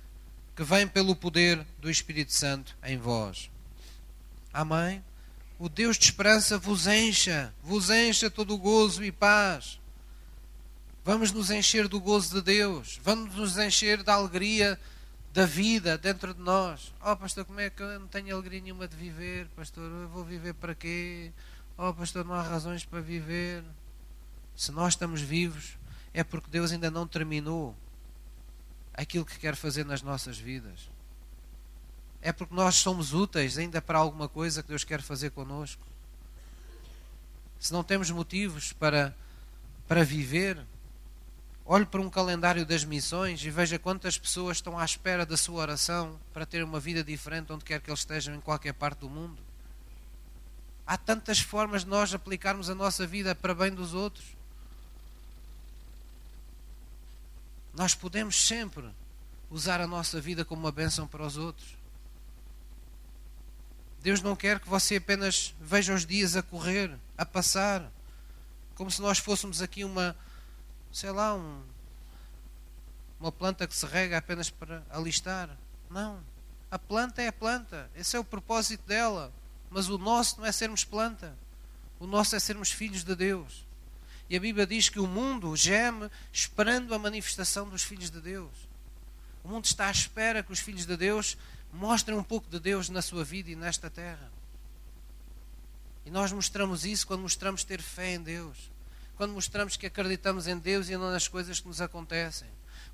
que vem pelo poder do Espírito Santo em vós. Amém? o Deus de esperança vos encha, vos encha todo o gozo e paz. Vamos nos encher do gozo de Deus, vamos nos encher da alegria da vida dentro de nós. Oh, pastor, como é que eu não tenho alegria nenhuma de viver? Pastor, eu vou viver para quê? Oh, pastor, não há razões para viver. Se nós estamos vivos, é porque Deus ainda não terminou aquilo que quer fazer nas nossas vidas. É porque nós somos úteis ainda para alguma coisa que Deus quer fazer conosco. Se não temos motivos para, para viver, olhe para um calendário das missões e veja quantas pessoas estão à espera da sua oração para ter uma vida diferente onde quer que eles estejam em qualquer parte do mundo. Há tantas formas de nós aplicarmos a nossa vida para bem dos outros. Nós podemos sempre usar a nossa vida como uma bênção para os outros. Deus não quer que você apenas veja os dias a correr, a passar, como se nós fôssemos aqui uma, sei lá, um, uma planta que se rega apenas para alistar. Não. A planta é a planta. Esse é o propósito dela. Mas o nosso não é sermos planta. O nosso é sermos filhos de Deus. E a Bíblia diz que o mundo geme esperando a manifestação dos filhos de Deus. O mundo está à espera que os filhos de Deus mostrem um pouco de Deus na sua vida e nesta terra. E nós mostramos isso quando mostramos ter fé em Deus. Quando mostramos que acreditamos em Deus e não nas coisas que nos acontecem.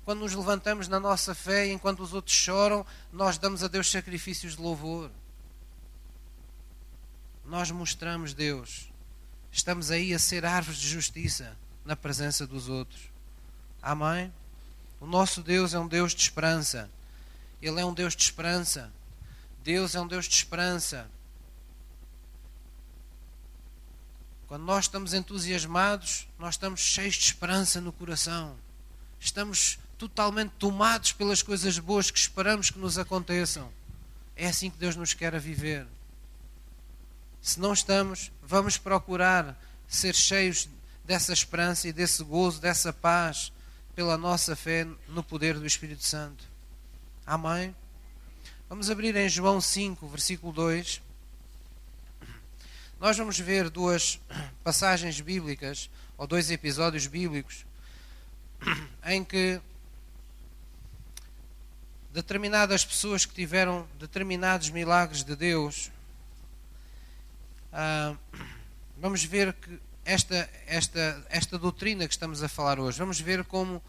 Quando nos levantamos na nossa fé e enquanto os outros choram, nós damos a Deus sacrifícios de louvor nós mostramos Deus. Estamos aí a ser árvores de justiça na presença dos outros. Amém? O nosso Deus é um Deus de esperança. Ele é um Deus de esperança. Deus é um Deus de esperança. Quando nós estamos entusiasmados, nós estamos cheios de esperança no coração. Estamos totalmente tomados pelas coisas boas que esperamos que nos aconteçam. É assim que Deus nos quer a viver. Se não estamos, vamos procurar ser cheios dessa esperança e desse gozo, dessa paz, pela nossa fé no poder do Espírito Santo. Amém? Vamos abrir em João 5, versículo 2. Nós vamos ver duas passagens bíblicas, ou dois episódios bíblicos, em que determinadas pessoas que tiveram determinados milagres de Deus ah, vamos ver que esta, esta, esta doutrina que estamos a falar hoje, vamos ver como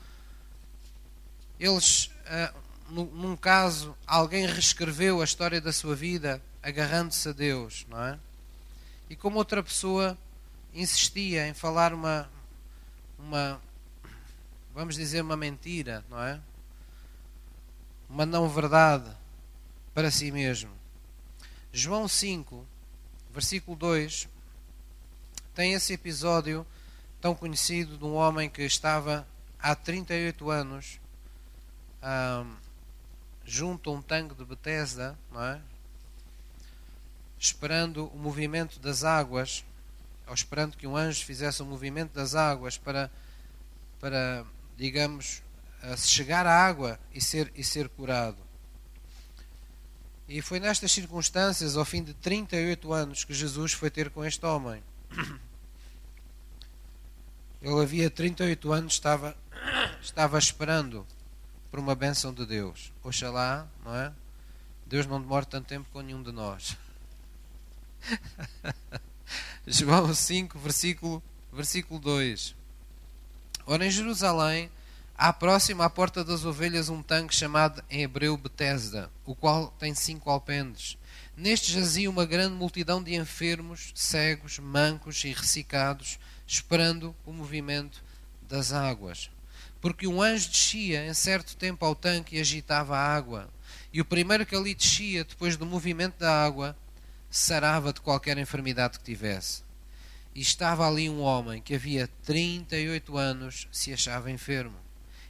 eles, ah, num caso, alguém reescreveu a história da sua vida agarrando-se a Deus, não é? E como outra pessoa insistia em falar uma, uma, vamos dizer, uma mentira, não é? Uma não verdade para si mesmo. João 5, versículo 2, tem esse episódio tão conhecido de um homem que estava há 38 anos um, junto a um tanque de Bethesda, não é? Esperando o movimento das águas, ou esperando que um anjo fizesse o movimento das águas para, para digamos, chegar à água e ser, e ser curado. E foi nestas circunstâncias, ao fim de 38 anos, que Jesus foi ter com este homem. Ele havia 38 anos, estava, estava esperando por uma bênção de Deus. Oxalá, não é? Deus não demora tanto tempo com nenhum de nós. João 5, versículo, versículo 2. Ora, em Jerusalém Há próximo à porta das ovelhas um tanque chamado em hebreu Betesda, o qual tem cinco alpendes. Neste jazia uma grande multidão de enfermos, cegos, mancos e ressecados, esperando o movimento das águas. Porque um anjo descia em certo tempo ao tanque e agitava a água. E o primeiro que ali descia, depois do movimento da água, sarava de qualquer enfermidade que tivesse. E estava ali um homem que havia 38 anos se achava enfermo.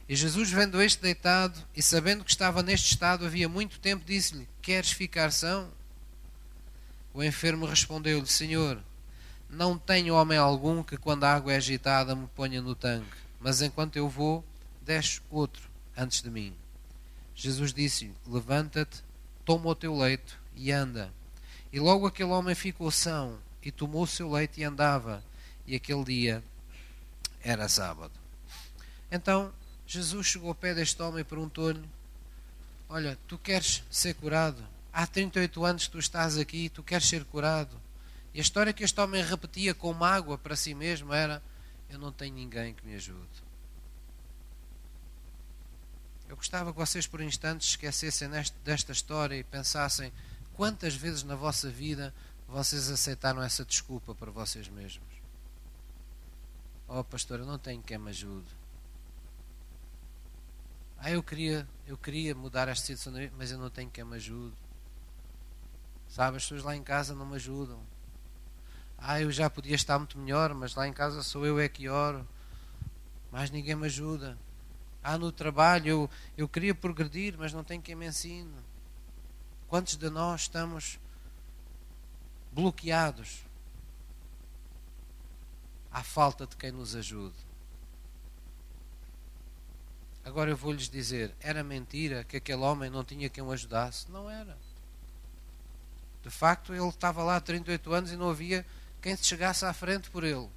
E Jesus, vendo este deitado e sabendo que estava neste estado havia muito tempo, disse-lhe: Queres ficar são? O enfermo respondeu-lhe: Senhor, não tenho homem algum que, quando a água é agitada, me ponha no tanque, mas enquanto eu vou, desce outro antes de mim. Jesus disse-lhe: Levanta-te, toma o teu leito e anda. E logo aquele homem ficou são e tomou o seu leito e andava. E aquele dia era sábado. Então Jesus chegou ao pé deste homem e perguntou-lhe: Olha, tu queres ser curado? Há 38 anos que tu estás aqui, tu queres ser curado. E a história que este homem repetia com mágoa para si mesmo era: Eu não tenho ninguém que me ajude. Eu gostava que vocês por instantes esquecessem desta história e pensassem quantas vezes na vossa vida vocês aceitaram essa desculpa para vocês mesmos. Oh, pastor, eu não tenho quem me ajude. Ah, eu queria, eu queria mudar esta situação, mas eu não tenho quem me ajude. Sabe, as pessoas lá em casa não me ajudam. Ah, eu já podia estar muito melhor, mas lá em casa sou eu é que oro. Mas ninguém me ajuda. Ah, no trabalho eu, eu queria progredir, mas não tenho quem me ensine. Quantos de nós estamos bloqueados à falta de quem nos ajude? Agora eu vou lhes dizer: era mentira que aquele homem não tinha quem o ajudasse? Não era. De facto, ele estava lá há 38 anos e não havia quem se chegasse à frente por ele.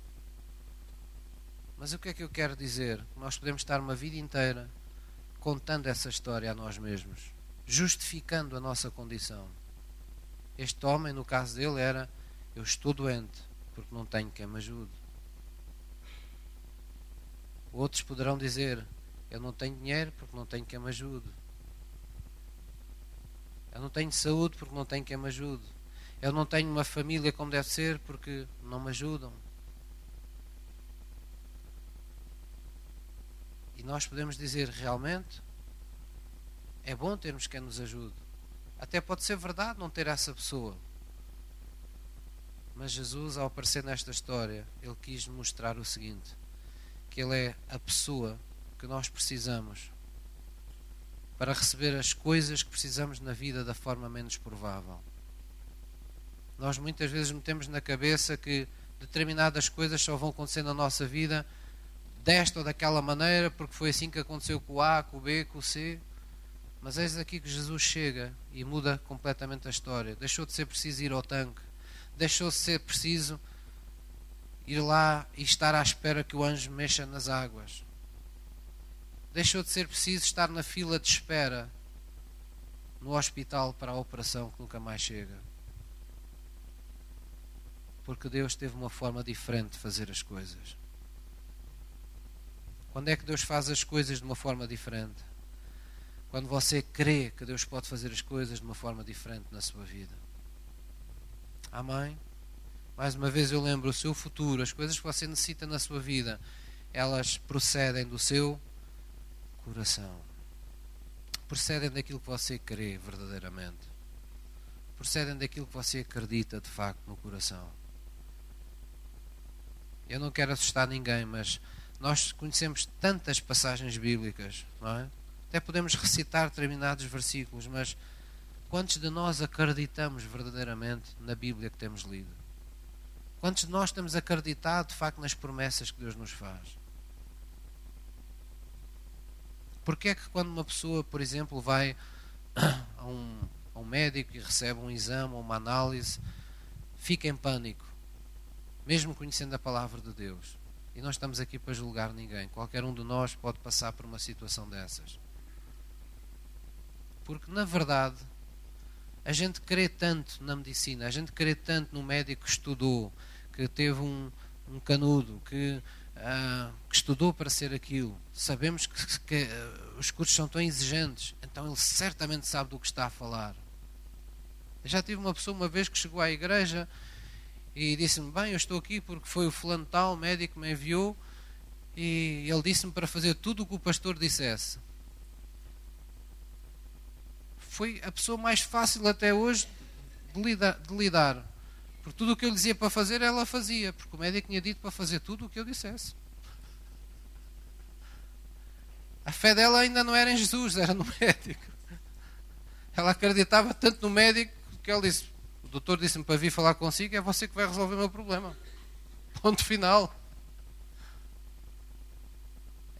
Mas o que é que eu quero dizer? Nós podemos estar uma vida inteira contando essa história a nós mesmos, justificando a nossa condição. Este homem, no caso dele, era: Eu estou doente porque não tenho quem me ajude. Outros poderão dizer: Eu não tenho dinheiro porque não tenho quem me ajude. Eu não tenho saúde porque não tenho quem me ajude. Eu não tenho uma família como deve ser porque não me ajudam. E nós podemos dizer realmente é bom termos quem nos ajude. Até pode ser verdade não ter essa pessoa. Mas Jesus, ao aparecer nesta história, ele quis mostrar o seguinte: que ele é a pessoa que nós precisamos para receber as coisas que precisamos na vida da forma menos provável. Nós muitas vezes metemos na cabeça que determinadas coisas só vão acontecer na nossa vida desta ou daquela maneira, porque foi assim que aconteceu com o A, com o B, com o C. Mas eis aqui que Jesus chega e muda completamente a história. Deixou de ser preciso ir ao tanque, deixou de ser preciso ir lá e estar à espera que o anjo mexa nas águas deixou de ser preciso estar na fila de espera no hospital para a operação que nunca mais chega. Porque Deus teve uma forma diferente de fazer as coisas. Quando é que Deus faz as coisas de uma forma diferente? Quando você crê que Deus pode fazer as coisas de uma forma diferente na sua vida. Amém? Mais uma vez eu lembro o seu futuro, as coisas que você necessita na sua vida, elas procedem do seu coração. Procedem daquilo que você crê verdadeiramente. Procedem daquilo que você acredita de facto no coração. Eu não quero assustar ninguém, mas nós conhecemos tantas passagens bíblicas, não é? Até podemos recitar determinados versículos, mas quantos de nós acreditamos verdadeiramente na Bíblia que temos lido? Quantos de nós temos acreditado de facto nas promessas que Deus nos faz? Porque é que quando uma pessoa, por exemplo, vai a um, a um médico e recebe um exame ou uma análise, fica em pânico, mesmo conhecendo a palavra de Deus? E nós estamos aqui para julgar ninguém. Qualquer um de nós pode passar por uma situação dessas. Porque, na verdade, a gente crê tanto na medicina, a gente crê tanto no médico que estudou, que teve um, um canudo, que uh, que estudou para ser aquilo, sabemos que, que uh, os cursos são tão exigentes, então ele certamente sabe do que está a falar. Eu já tive uma pessoa uma vez que chegou à igreja e disse-me: Bem, eu estou aqui porque foi o fulano tal, médico, me enviou e ele disse-me para fazer tudo o que o pastor dissesse. Foi a pessoa mais fácil até hoje de lidar. De lidar porque tudo o que eu lhe dizia para fazer, ela fazia, porque o médico tinha dito para fazer tudo o que eu dissesse. A fé dela ainda não era em Jesus, era no médico. Ela acreditava tanto no médico que ela disse: O doutor disse-me para vir falar consigo, é você que vai resolver o meu problema. Ponto final.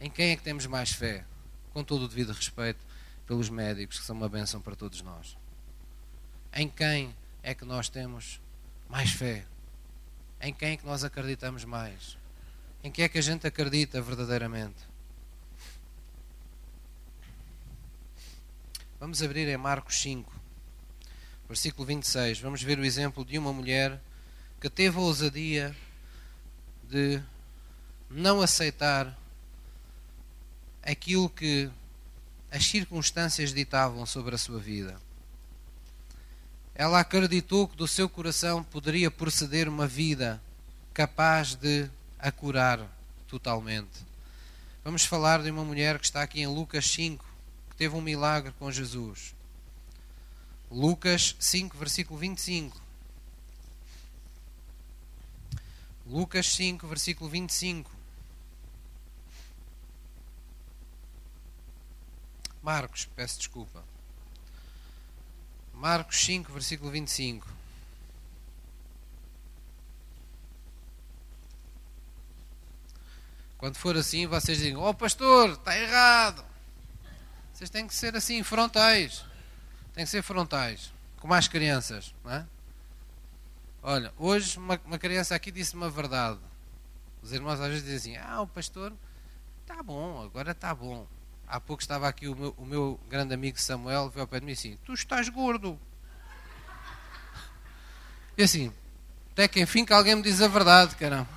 Em quem é que temos mais fé? Com todo o devido respeito pelos médicos, que são uma bênção para todos nós. Em quem é que nós temos mais fé. Em quem é que nós acreditamos mais? Em quem é que a gente acredita verdadeiramente? Vamos abrir em Marcos 5, versículo 26. Vamos ver o exemplo de uma mulher que teve a ousadia de não aceitar aquilo que as circunstâncias ditavam sobre a sua vida. Ela acreditou que do seu coração poderia proceder uma vida capaz de a curar totalmente. Vamos falar de uma mulher que está aqui em Lucas 5, que teve um milagre com Jesus. Lucas 5, versículo 25. Lucas 5, versículo 25. Marcos, peço desculpa. Marcos 5, versículo 25. Quando for assim, vocês digam: Oh, pastor, está errado. Vocês têm que ser assim, frontais. Têm que ser frontais. Como as crianças, não é? Olha, hoje uma, uma criança aqui disse uma verdade. Os irmãos às vezes dizem assim: Ah, o pastor está bom, agora está bom. Há pouco estava aqui o meu, o meu grande amigo Samuel, veio ao pé de mim assim: Tu estás gordo. E assim, até que enfim que alguém me diz a verdade, caramba.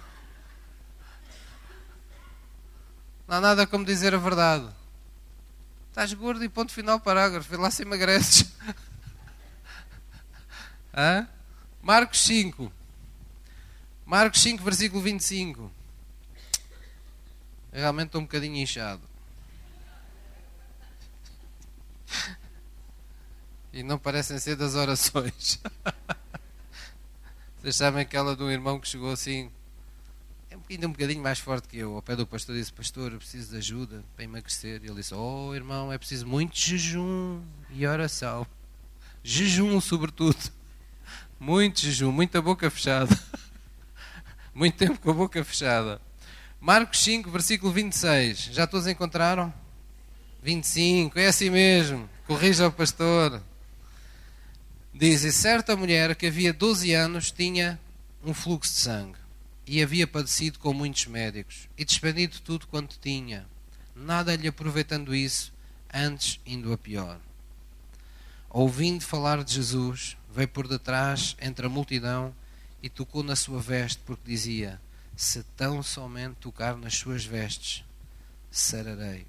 Não há nada como dizer a verdade. Estás gordo e ponto final parágrafo. Vê lá se emagreces. Hã? Marcos 5. Marcos 5, versículo 25. realmente estou um bocadinho inchado. E não parecem ser das orações. Vocês sabem aquela de um irmão que chegou assim, ainda um bocadinho mais forte que eu, ao pé do pastor, disse: Pastor, eu preciso de ajuda para emagrecer. E ele disse: Oh, irmão, é preciso muito jejum e oração. Jejum, sobretudo. Muito jejum, muita boca fechada. Muito tempo com a boca fechada. Marcos 5, versículo 26. Já todos encontraram? 25, é assim mesmo. Corrija o pastor. Diz: E certa mulher que havia 12 anos tinha um fluxo de sangue e havia padecido com muitos médicos e despendido tudo quanto tinha, nada lhe aproveitando isso, antes indo a pior. Ouvindo falar de Jesus, veio por detrás entre a multidão e tocou na sua veste, porque dizia: Se tão somente tocar nas suas vestes, sararei.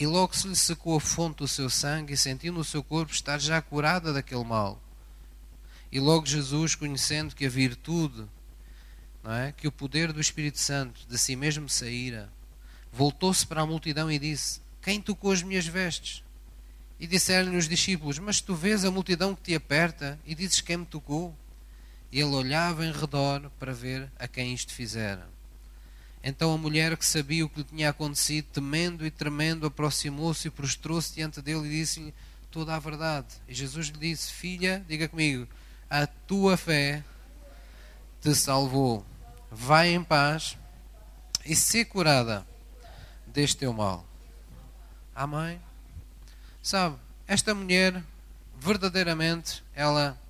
E logo se lhe secou a fonte do seu sangue e sentiu no seu corpo estar já curada daquele mal. E logo Jesus, conhecendo que a virtude, não é, que o poder do Espírito Santo de si mesmo saíra, voltou-se para a multidão e disse: Quem tocou as minhas vestes? E disseram-lhe os discípulos: Mas tu vês a multidão que te aperta e dizes quem me tocou? E ele olhava em redor para ver a quem isto fizera. Então a mulher que sabia o que lhe tinha acontecido, temendo e tremendo, aproximou-se e prostrou-se diante dele e disse-lhe toda a verdade. E Jesus lhe disse: Filha, diga comigo, a tua fé te salvou. Vai em paz e se curada deste teu mal. Amém? Sabe, esta mulher, verdadeiramente, ela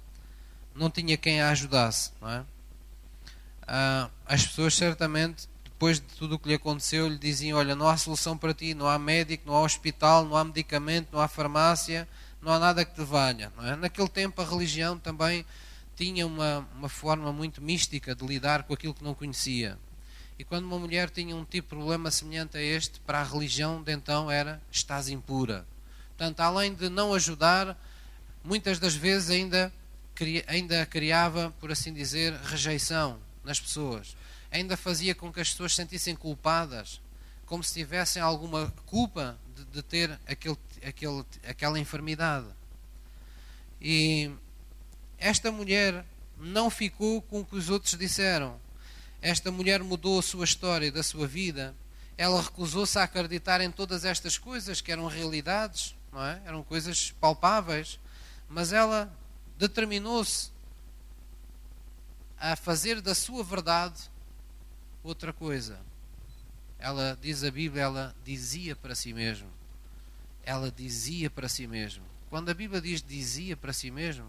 não tinha quem a ajudasse, não é? Ah, as pessoas certamente, depois de tudo o que lhe aconteceu, lhe diziam: Olha, não há solução para ti, não há médico, não há hospital, não há medicamento, não há farmácia, não há nada que te valha. É? Naquele tempo, a religião também tinha uma, uma forma muito mística de lidar com aquilo que não conhecia. E quando uma mulher tinha um tipo de problema semelhante a este, para a religião de então era: estás impura Portanto, além de não ajudar, muitas das vezes ainda, ainda criava, por assim dizer, rejeição nas pessoas. Ainda fazia com que as pessoas se sentissem culpadas, como se tivessem alguma culpa de, de ter aquele, aquele, aquela enfermidade. E esta mulher não ficou com o que os outros disseram. Esta mulher mudou a sua história, da sua vida. Ela recusou-se a acreditar em todas estas coisas que eram realidades não é? Eram coisas palpáveis, mas ela determinou-se a fazer da sua verdade outra coisa. Ela diz a Bíblia, ela dizia para si mesma. Ela dizia para si mesma. Quando a Bíblia diz dizia para si mesma,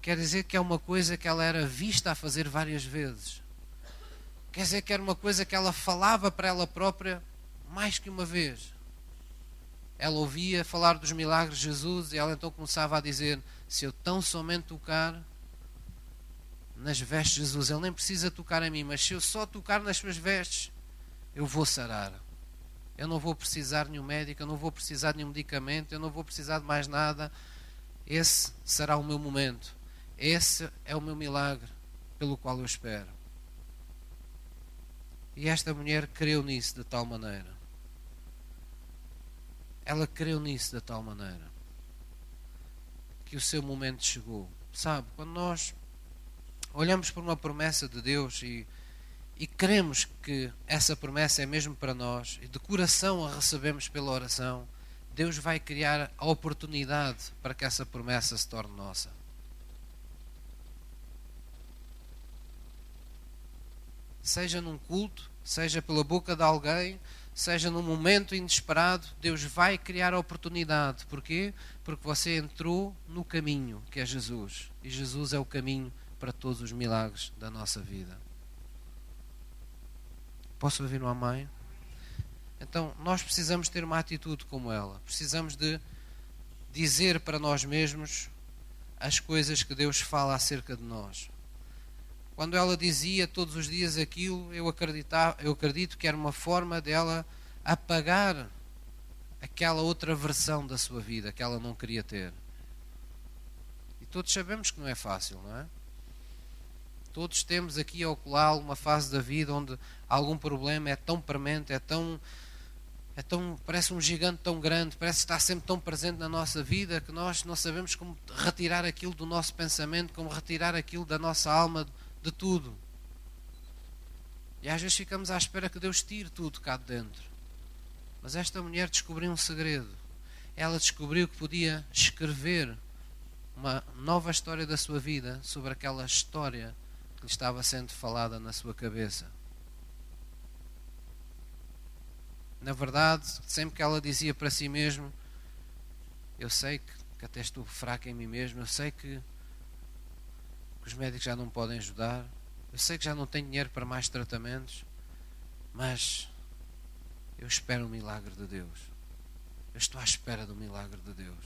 quer dizer que é uma coisa que ela era vista a fazer várias vezes. Quer dizer que era uma coisa que ela falava para ela própria mais que uma vez ela ouvia falar dos milagres de Jesus e ela então começava a dizer: Se eu tão somente tocar nas vestes de Jesus, ele nem precisa tocar a mim, mas se eu só tocar nas suas vestes, eu vou sarar. Eu não vou precisar de nenhum médico, eu não vou precisar de nenhum medicamento, eu não vou precisar de mais nada. Esse será o meu momento. Esse é o meu milagre pelo qual eu espero. E esta mulher creu nisso de tal maneira. Ela creu nisso de tal maneira que o seu momento chegou. Sabe, quando nós olhamos para uma promessa de Deus e, e cremos que essa promessa é mesmo para nós e de coração a recebemos pela oração, Deus vai criar a oportunidade para que essa promessa se torne nossa. Seja num culto, seja pela boca de alguém, seja num momento inesperado, Deus vai criar a oportunidade. Porquê? Porque você entrou no caminho que é Jesus. E Jesus é o caminho para todos os milagres da nossa vida. Posso ouvir uma mãe? Então, nós precisamos ter uma atitude como ela. Precisamos de dizer para nós mesmos as coisas que Deus fala acerca de nós. Quando ela dizia todos os dias aquilo, eu, eu acredito que era uma forma dela apagar aquela outra versão da sua vida que ela não queria ter. E todos sabemos que não é fácil, não é? Todos temos aqui ao colar uma fase da vida onde algum problema é tão premente, é tão, é tão. parece um gigante tão grande, parece estar sempre tão presente na nossa vida que nós não sabemos como retirar aquilo do nosso pensamento, como retirar aquilo da nossa alma, de tudo. E às vezes ficamos à espera que Deus tire tudo cá de dentro. Mas esta mulher descobriu um segredo. Ela descobriu que podia escrever uma nova história da sua vida sobre aquela história que lhe estava sendo falada na sua cabeça. Na verdade, sempre que ela dizia para si mesmo: Eu sei que, que até estou fraca em mim mesmo, eu sei que, que os médicos já não podem ajudar, eu sei que já não tenho dinheiro para mais tratamentos, mas eu espero o milagre de Deus. Eu estou à espera do milagre de Deus.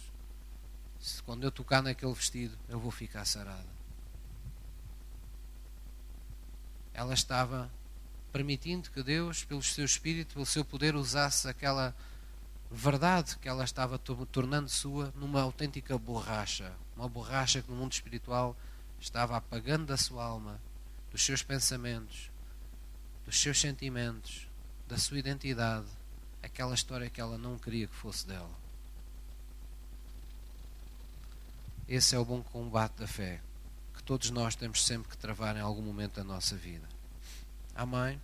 Se quando eu tocar naquele vestido, eu vou ficar sarada ela estava permitindo que Deus, pelo seu espírito, pelo seu poder, usasse aquela verdade que ela estava tornando sua numa autêntica borracha. Uma borracha que no mundo espiritual estava apagando da sua alma, dos seus pensamentos, dos seus sentimentos, da sua identidade, aquela história que ela não queria que fosse dela. Esse é o bom combate da fé todos nós temos sempre que travar em algum momento da nossa vida. Amém?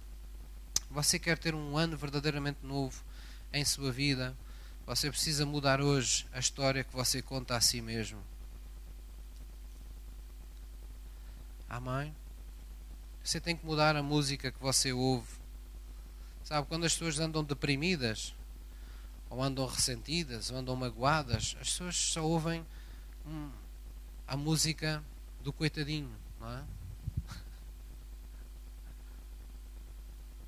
Você quer ter um ano verdadeiramente novo em sua vida? Você precisa mudar hoje a história que você conta a si mesmo. Amém? Você tem que mudar a música que você ouve. Sabe, quando as pessoas andam deprimidas, ou andam ressentidas, ou andam magoadas, as pessoas só ouvem hum, a música do coitadinho, não é?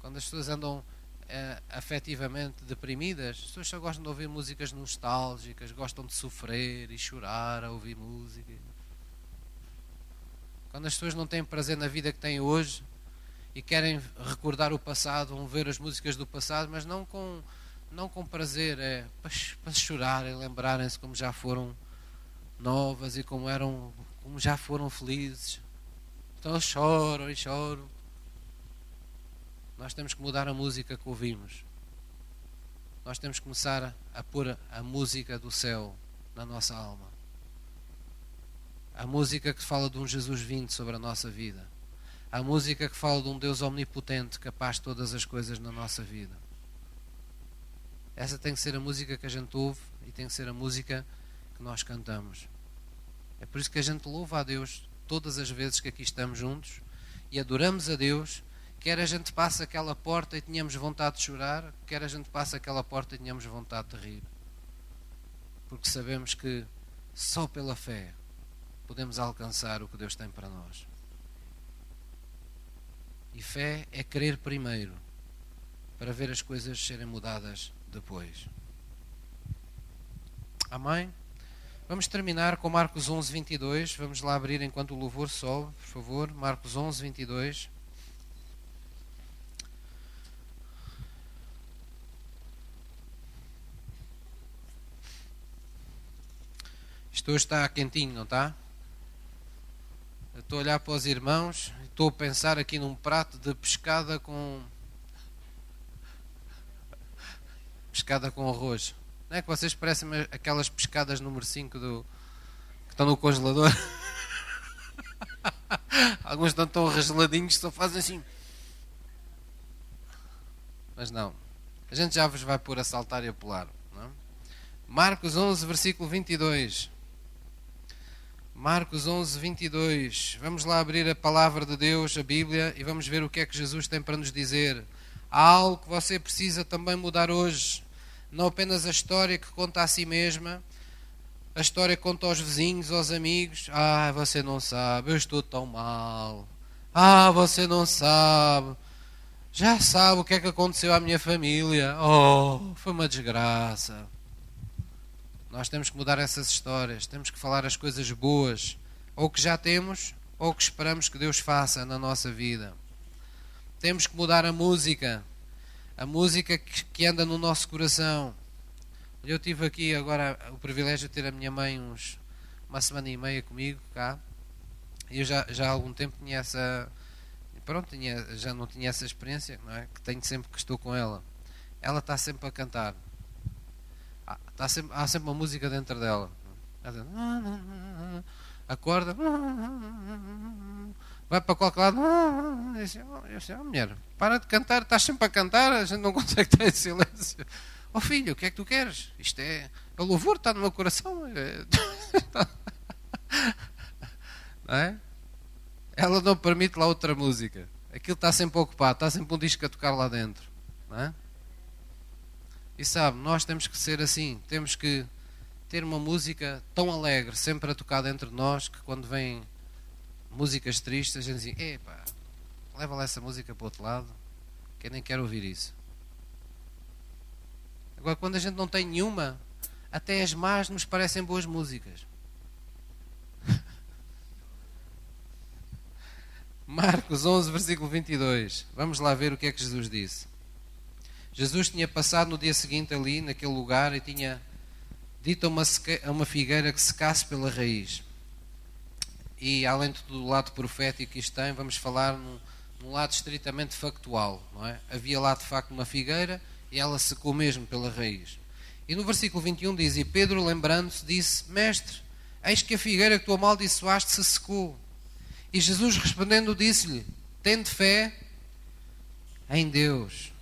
Quando as pessoas andam é, afetivamente deprimidas, as pessoas só gostam de ouvir músicas nostálgicas, gostam de sofrer e chorar a ouvir música. Quando as pessoas não têm prazer na vida que têm hoje e querem recordar o passado, vão ver as músicas do passado, mas não com, não com prazer, é para, para chorarem, lembrarem-se como já foram novas e como eram como já foram felizes. Então choram e choram. Nós temos que mudar a música que ouvimos. Nós temos que começar a pôr a música do céu na nossa alma. A música que fala de um Jesus vindo sobre a nossa vida. A música que fala de um Deus omnipotente, capaz de todas as coisas na nossa vida. Essa tem que ser a música que a gente ouve e tem que ser a música que nós cantamos. É por isso que a gente louva a Deus todas as vezes que aqui estamos juntos e adoramos a Deus, quer a gente passe aquela porta e tenhamos vontade de chorar, quer a gente passe aquela porta e tenhamos vontade de rir. Porque sabemos que só pela fé podemos alcançar o que Deus tem para nós. E fé é crer primeiro para ver as coisas serem mudadas depois. Amém? Vamos terminar com Marcos 11, 22. Vamos lá abrir enquanto o louvor sobe, por favor. Marcos 11, 22. Isto hoje está quentinho, não está? Estou a olhar para os irmãos, estou a pensar aqui num prato de pescada com. pescada com arroz. Não é que vocês parecem aquelas pescadas número 5 do... que estão no congelador? Alguns estão tão regeladinhos só fazem assim. Mas não. A gente já vos vai pôr a saltar e a pular. Não? Marcos 11, versículo 22. Marcos 11, 22. Vamos lá abrir a palavra de Deus, a Bíblia, e vamos ver o que é que Jesus tem para nos dizer. Há algo que você precisa também mudar hoje. Não apenas a história que conta a si mesma, a história que conta aos vizinhos, aos amigos. Ah, você não sabe, eu estou tão mal. Ah, você não sabe. Já sabe o que é que aconteceu à minha família. Oh, foi uma desgraça. Nós temos que mudar essas histórias, temos que falar as coisas boas, ou que já temos, ou que esperamos que Deus faça na nossa vida. Temos que mudar a música, a música que anda no nosso coração. Eu tive aqui agora o privilégio de ter a minha mãe uns, uma semana e meia comigo cá, eu já, já há algum tempo tinha essa. Pronto, tinha, já não tinha essa experiência, não é? Que tenho sempre que estou com ela. Ela está sempre a cantar Há sempre, há sempre uma música dentro dela. Acorda, vai para qualquer lado. Eu disse, oh, oh, mulher, para de cantar, estás sempre a cantar, a gente não consegue estar em silêncio. Oh filho, o que é que tu queres? Isto é. O louvor está no meu coração. Não é? Ela não permite lá outra música. Aquilo está sempre ocupado, está sempre um disco a tocar lá dentro. Não é? E sabe, nós temos que ser assim, temos que ter uma música tão alegre, sempre a tocar dentro de nós, que quando vem músicas tristes, a gente diz: Epá, leva lá essa música para o outro lado, que eu nem quero ouvir isso. Agora, quando a gente não tem nenhuma, até as más nos parecem boas músicas. Marcos 11, versículo 22. Vamos lá ver o que é que Jesus disse. Jesus tinha passado no dia seguinte ali, naquele lugar, e tinha dito a uma, a uma figueira que secasse pela raiz. E além do lado profético que isto tem, vamos falar num, num lado estritamente factual. Não é? Havia lá de facto uma figueira e ela secou mesmo pela raiz. E no versículo 21 diz: E Pedro, lembrando-se, disse: Mestre, eis que a figueira que tu amaldiçoaste se secou. E Jesus respondendo disse-lhe: Tende fé em Deus.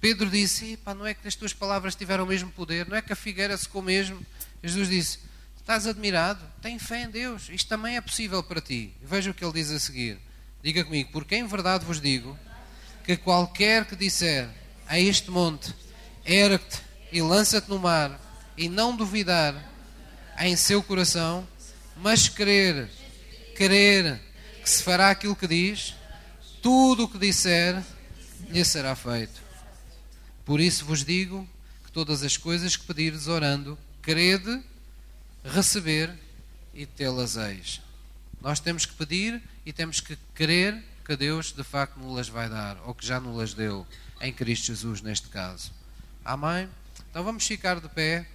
Pedro disse: não é que as tuas palavras tiveram o mesmo poder, não é que a figueira secou mesmo. Jesus disse: Estás admirado? Tem fé em Deus, isto também é possível para ti. Veja o que ele diz a seguir. Diga comigo: Porque em verdade vos digo que qualquer que disser a este monte, ergue-te e lança-te no mar, e não duvidar em seu coração, mas crer, crer que se fará aquilo que diz, tudo o que disser lhe será feito. Por isso vos digo que todas as coisas que pedirdes orando, crede, receber e tê-las eis. Nós temos que pedir e temos que crer que Deus de facto nos las vai dar, ou que já nos las deu, em Cristo Jesus neste caso. Amém? Então vamos ficar de pé,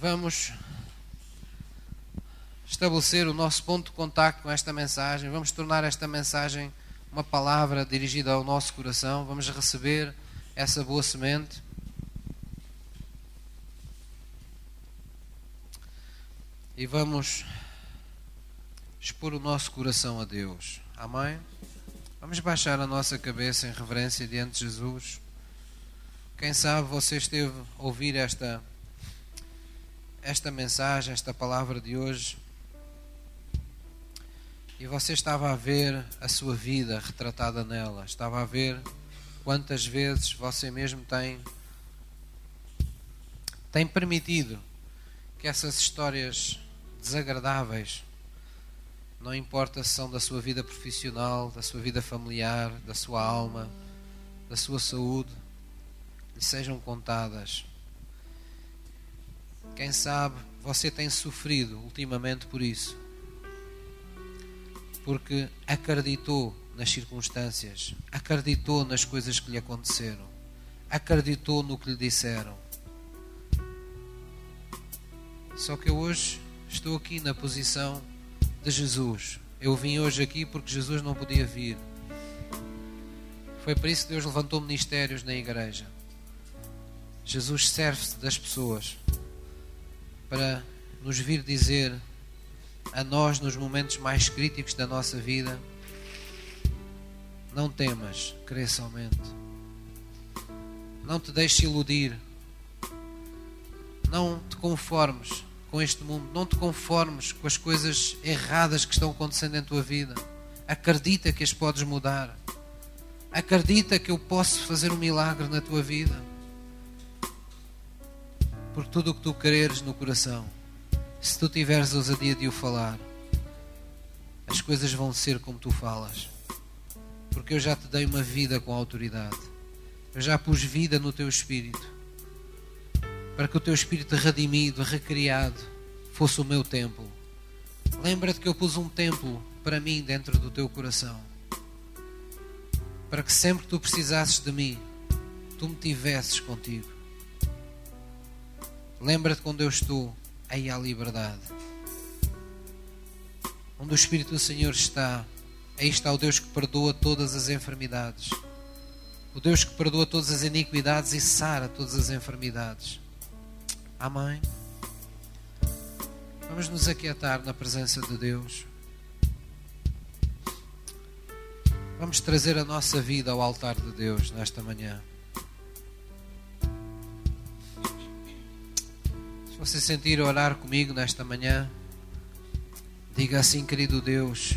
vamos estabelecer o nosso ponto de contacto com esta mensagem, vamos tornar esta mensagem uma palavra dirigida ao nosso coração, vamos receber essa boa semente. E vamos expor o nosso coração a Deus. Amém? Vamos baixar a nossa cabeça em reverência diante de Jesus. Quem sabe você esteve a ouvir esta, esta mensagem, esta palavra de hoje, e você estava a ver a sua vida retratada nela, estava a ver quantas vezes você mesmo tem tem permitido que essas histórias desagradáveis, não importa se são da sua vida profissional, da sua vida familiar, da sua alma, da sua saúde, lhe sejam contadas. Quem sabe você tem sofrido ultimamente por isso, porque acreditou nas circunstâncias, acreditou nas coisas que lhe aconteceram, acreditou no que lhe disseram. Só que hoje estou aqui na posição de Jesus. Eu vim hoje aqui porque Jesus não podia vir. Foi por isso que Deus levantou ministérios na igreja. Jesus serve-se das pessoas para nos vir dizer a nós nos momentos mais críticos da nossa vida: não temas, crê somente. Não te deixes iludir. Não te conformes com este mundo. Não te conformes com as coisas erradas que estão acontecendo em tua vida. Acredita que as podes mudar. Acredita que eu posso fazer um milagre na tua vida. Porque tudo o que tu quereres no coração, se tu tiveres ousadia de o falar, as coisas vão ser como tu falas. Porque eu já te dei uma vida com autoridade. Eu já pus vida no teu espírito para que o teu espírito redimido, recriado, fosse o meu templo. Lembra-te que eu pus um templo para mim dentro do teu coração, para que sempre que tu precisasses de mim, tu me tivesses contigo. Lembra-te quando eu estou, aí há liberdade. Onde o Espírito do Senhor está, aí está o Deus que perdoa todas as enfermidades. O Deus que perdoa todas as iniquidades e sara todas as enfermidades. Amém. Vamos nos aquietar na presença de Deus. Vamos trazer a nossa vida ao altar de Deus nesta manhã. Se você sentir orar comigo nesta manhã, diga assim, querido Deus,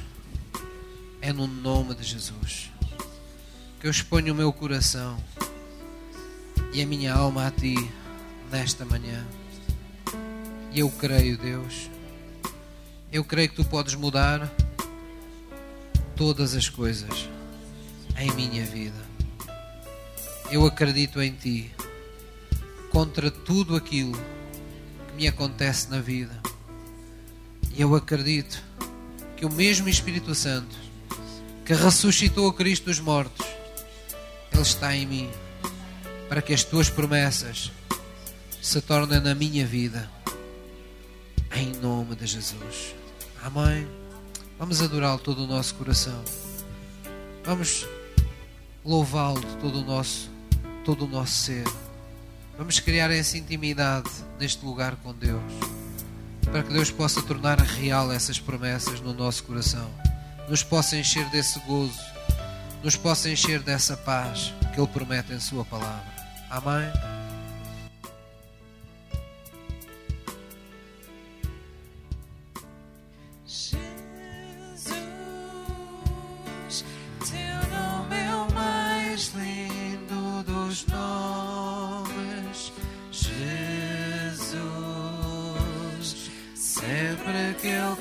é no nome de Jesus que eu exponho o meu coração e a minha alma a Ti nesta manhã. E eu creio, Deus, eu creio que tu podes mudar todas as coisas em minha vida. Eu acredito em ti contra tudo aquilo que me acontece na vida. E eu acredito que o mesmo Espírito Santo que ressuscitou Cristo dos mortos, Ele está em mim para que as tuas promessas se torna na minha vida. Em nome de Jesus. Amém. Vamos adorá-lo todo o nosso coração. Vamos louvá-lo de todo o nosso, todo o nosso ser. Vamos criar essa intimidade neste lugar com Deus. Para que Deus possa tornar real essas promessas no nosso coração. Nos possa encher desse gozo. Nos possa encher dessa paz que Ele promete em Sua palavra. Amém. Teu nome é o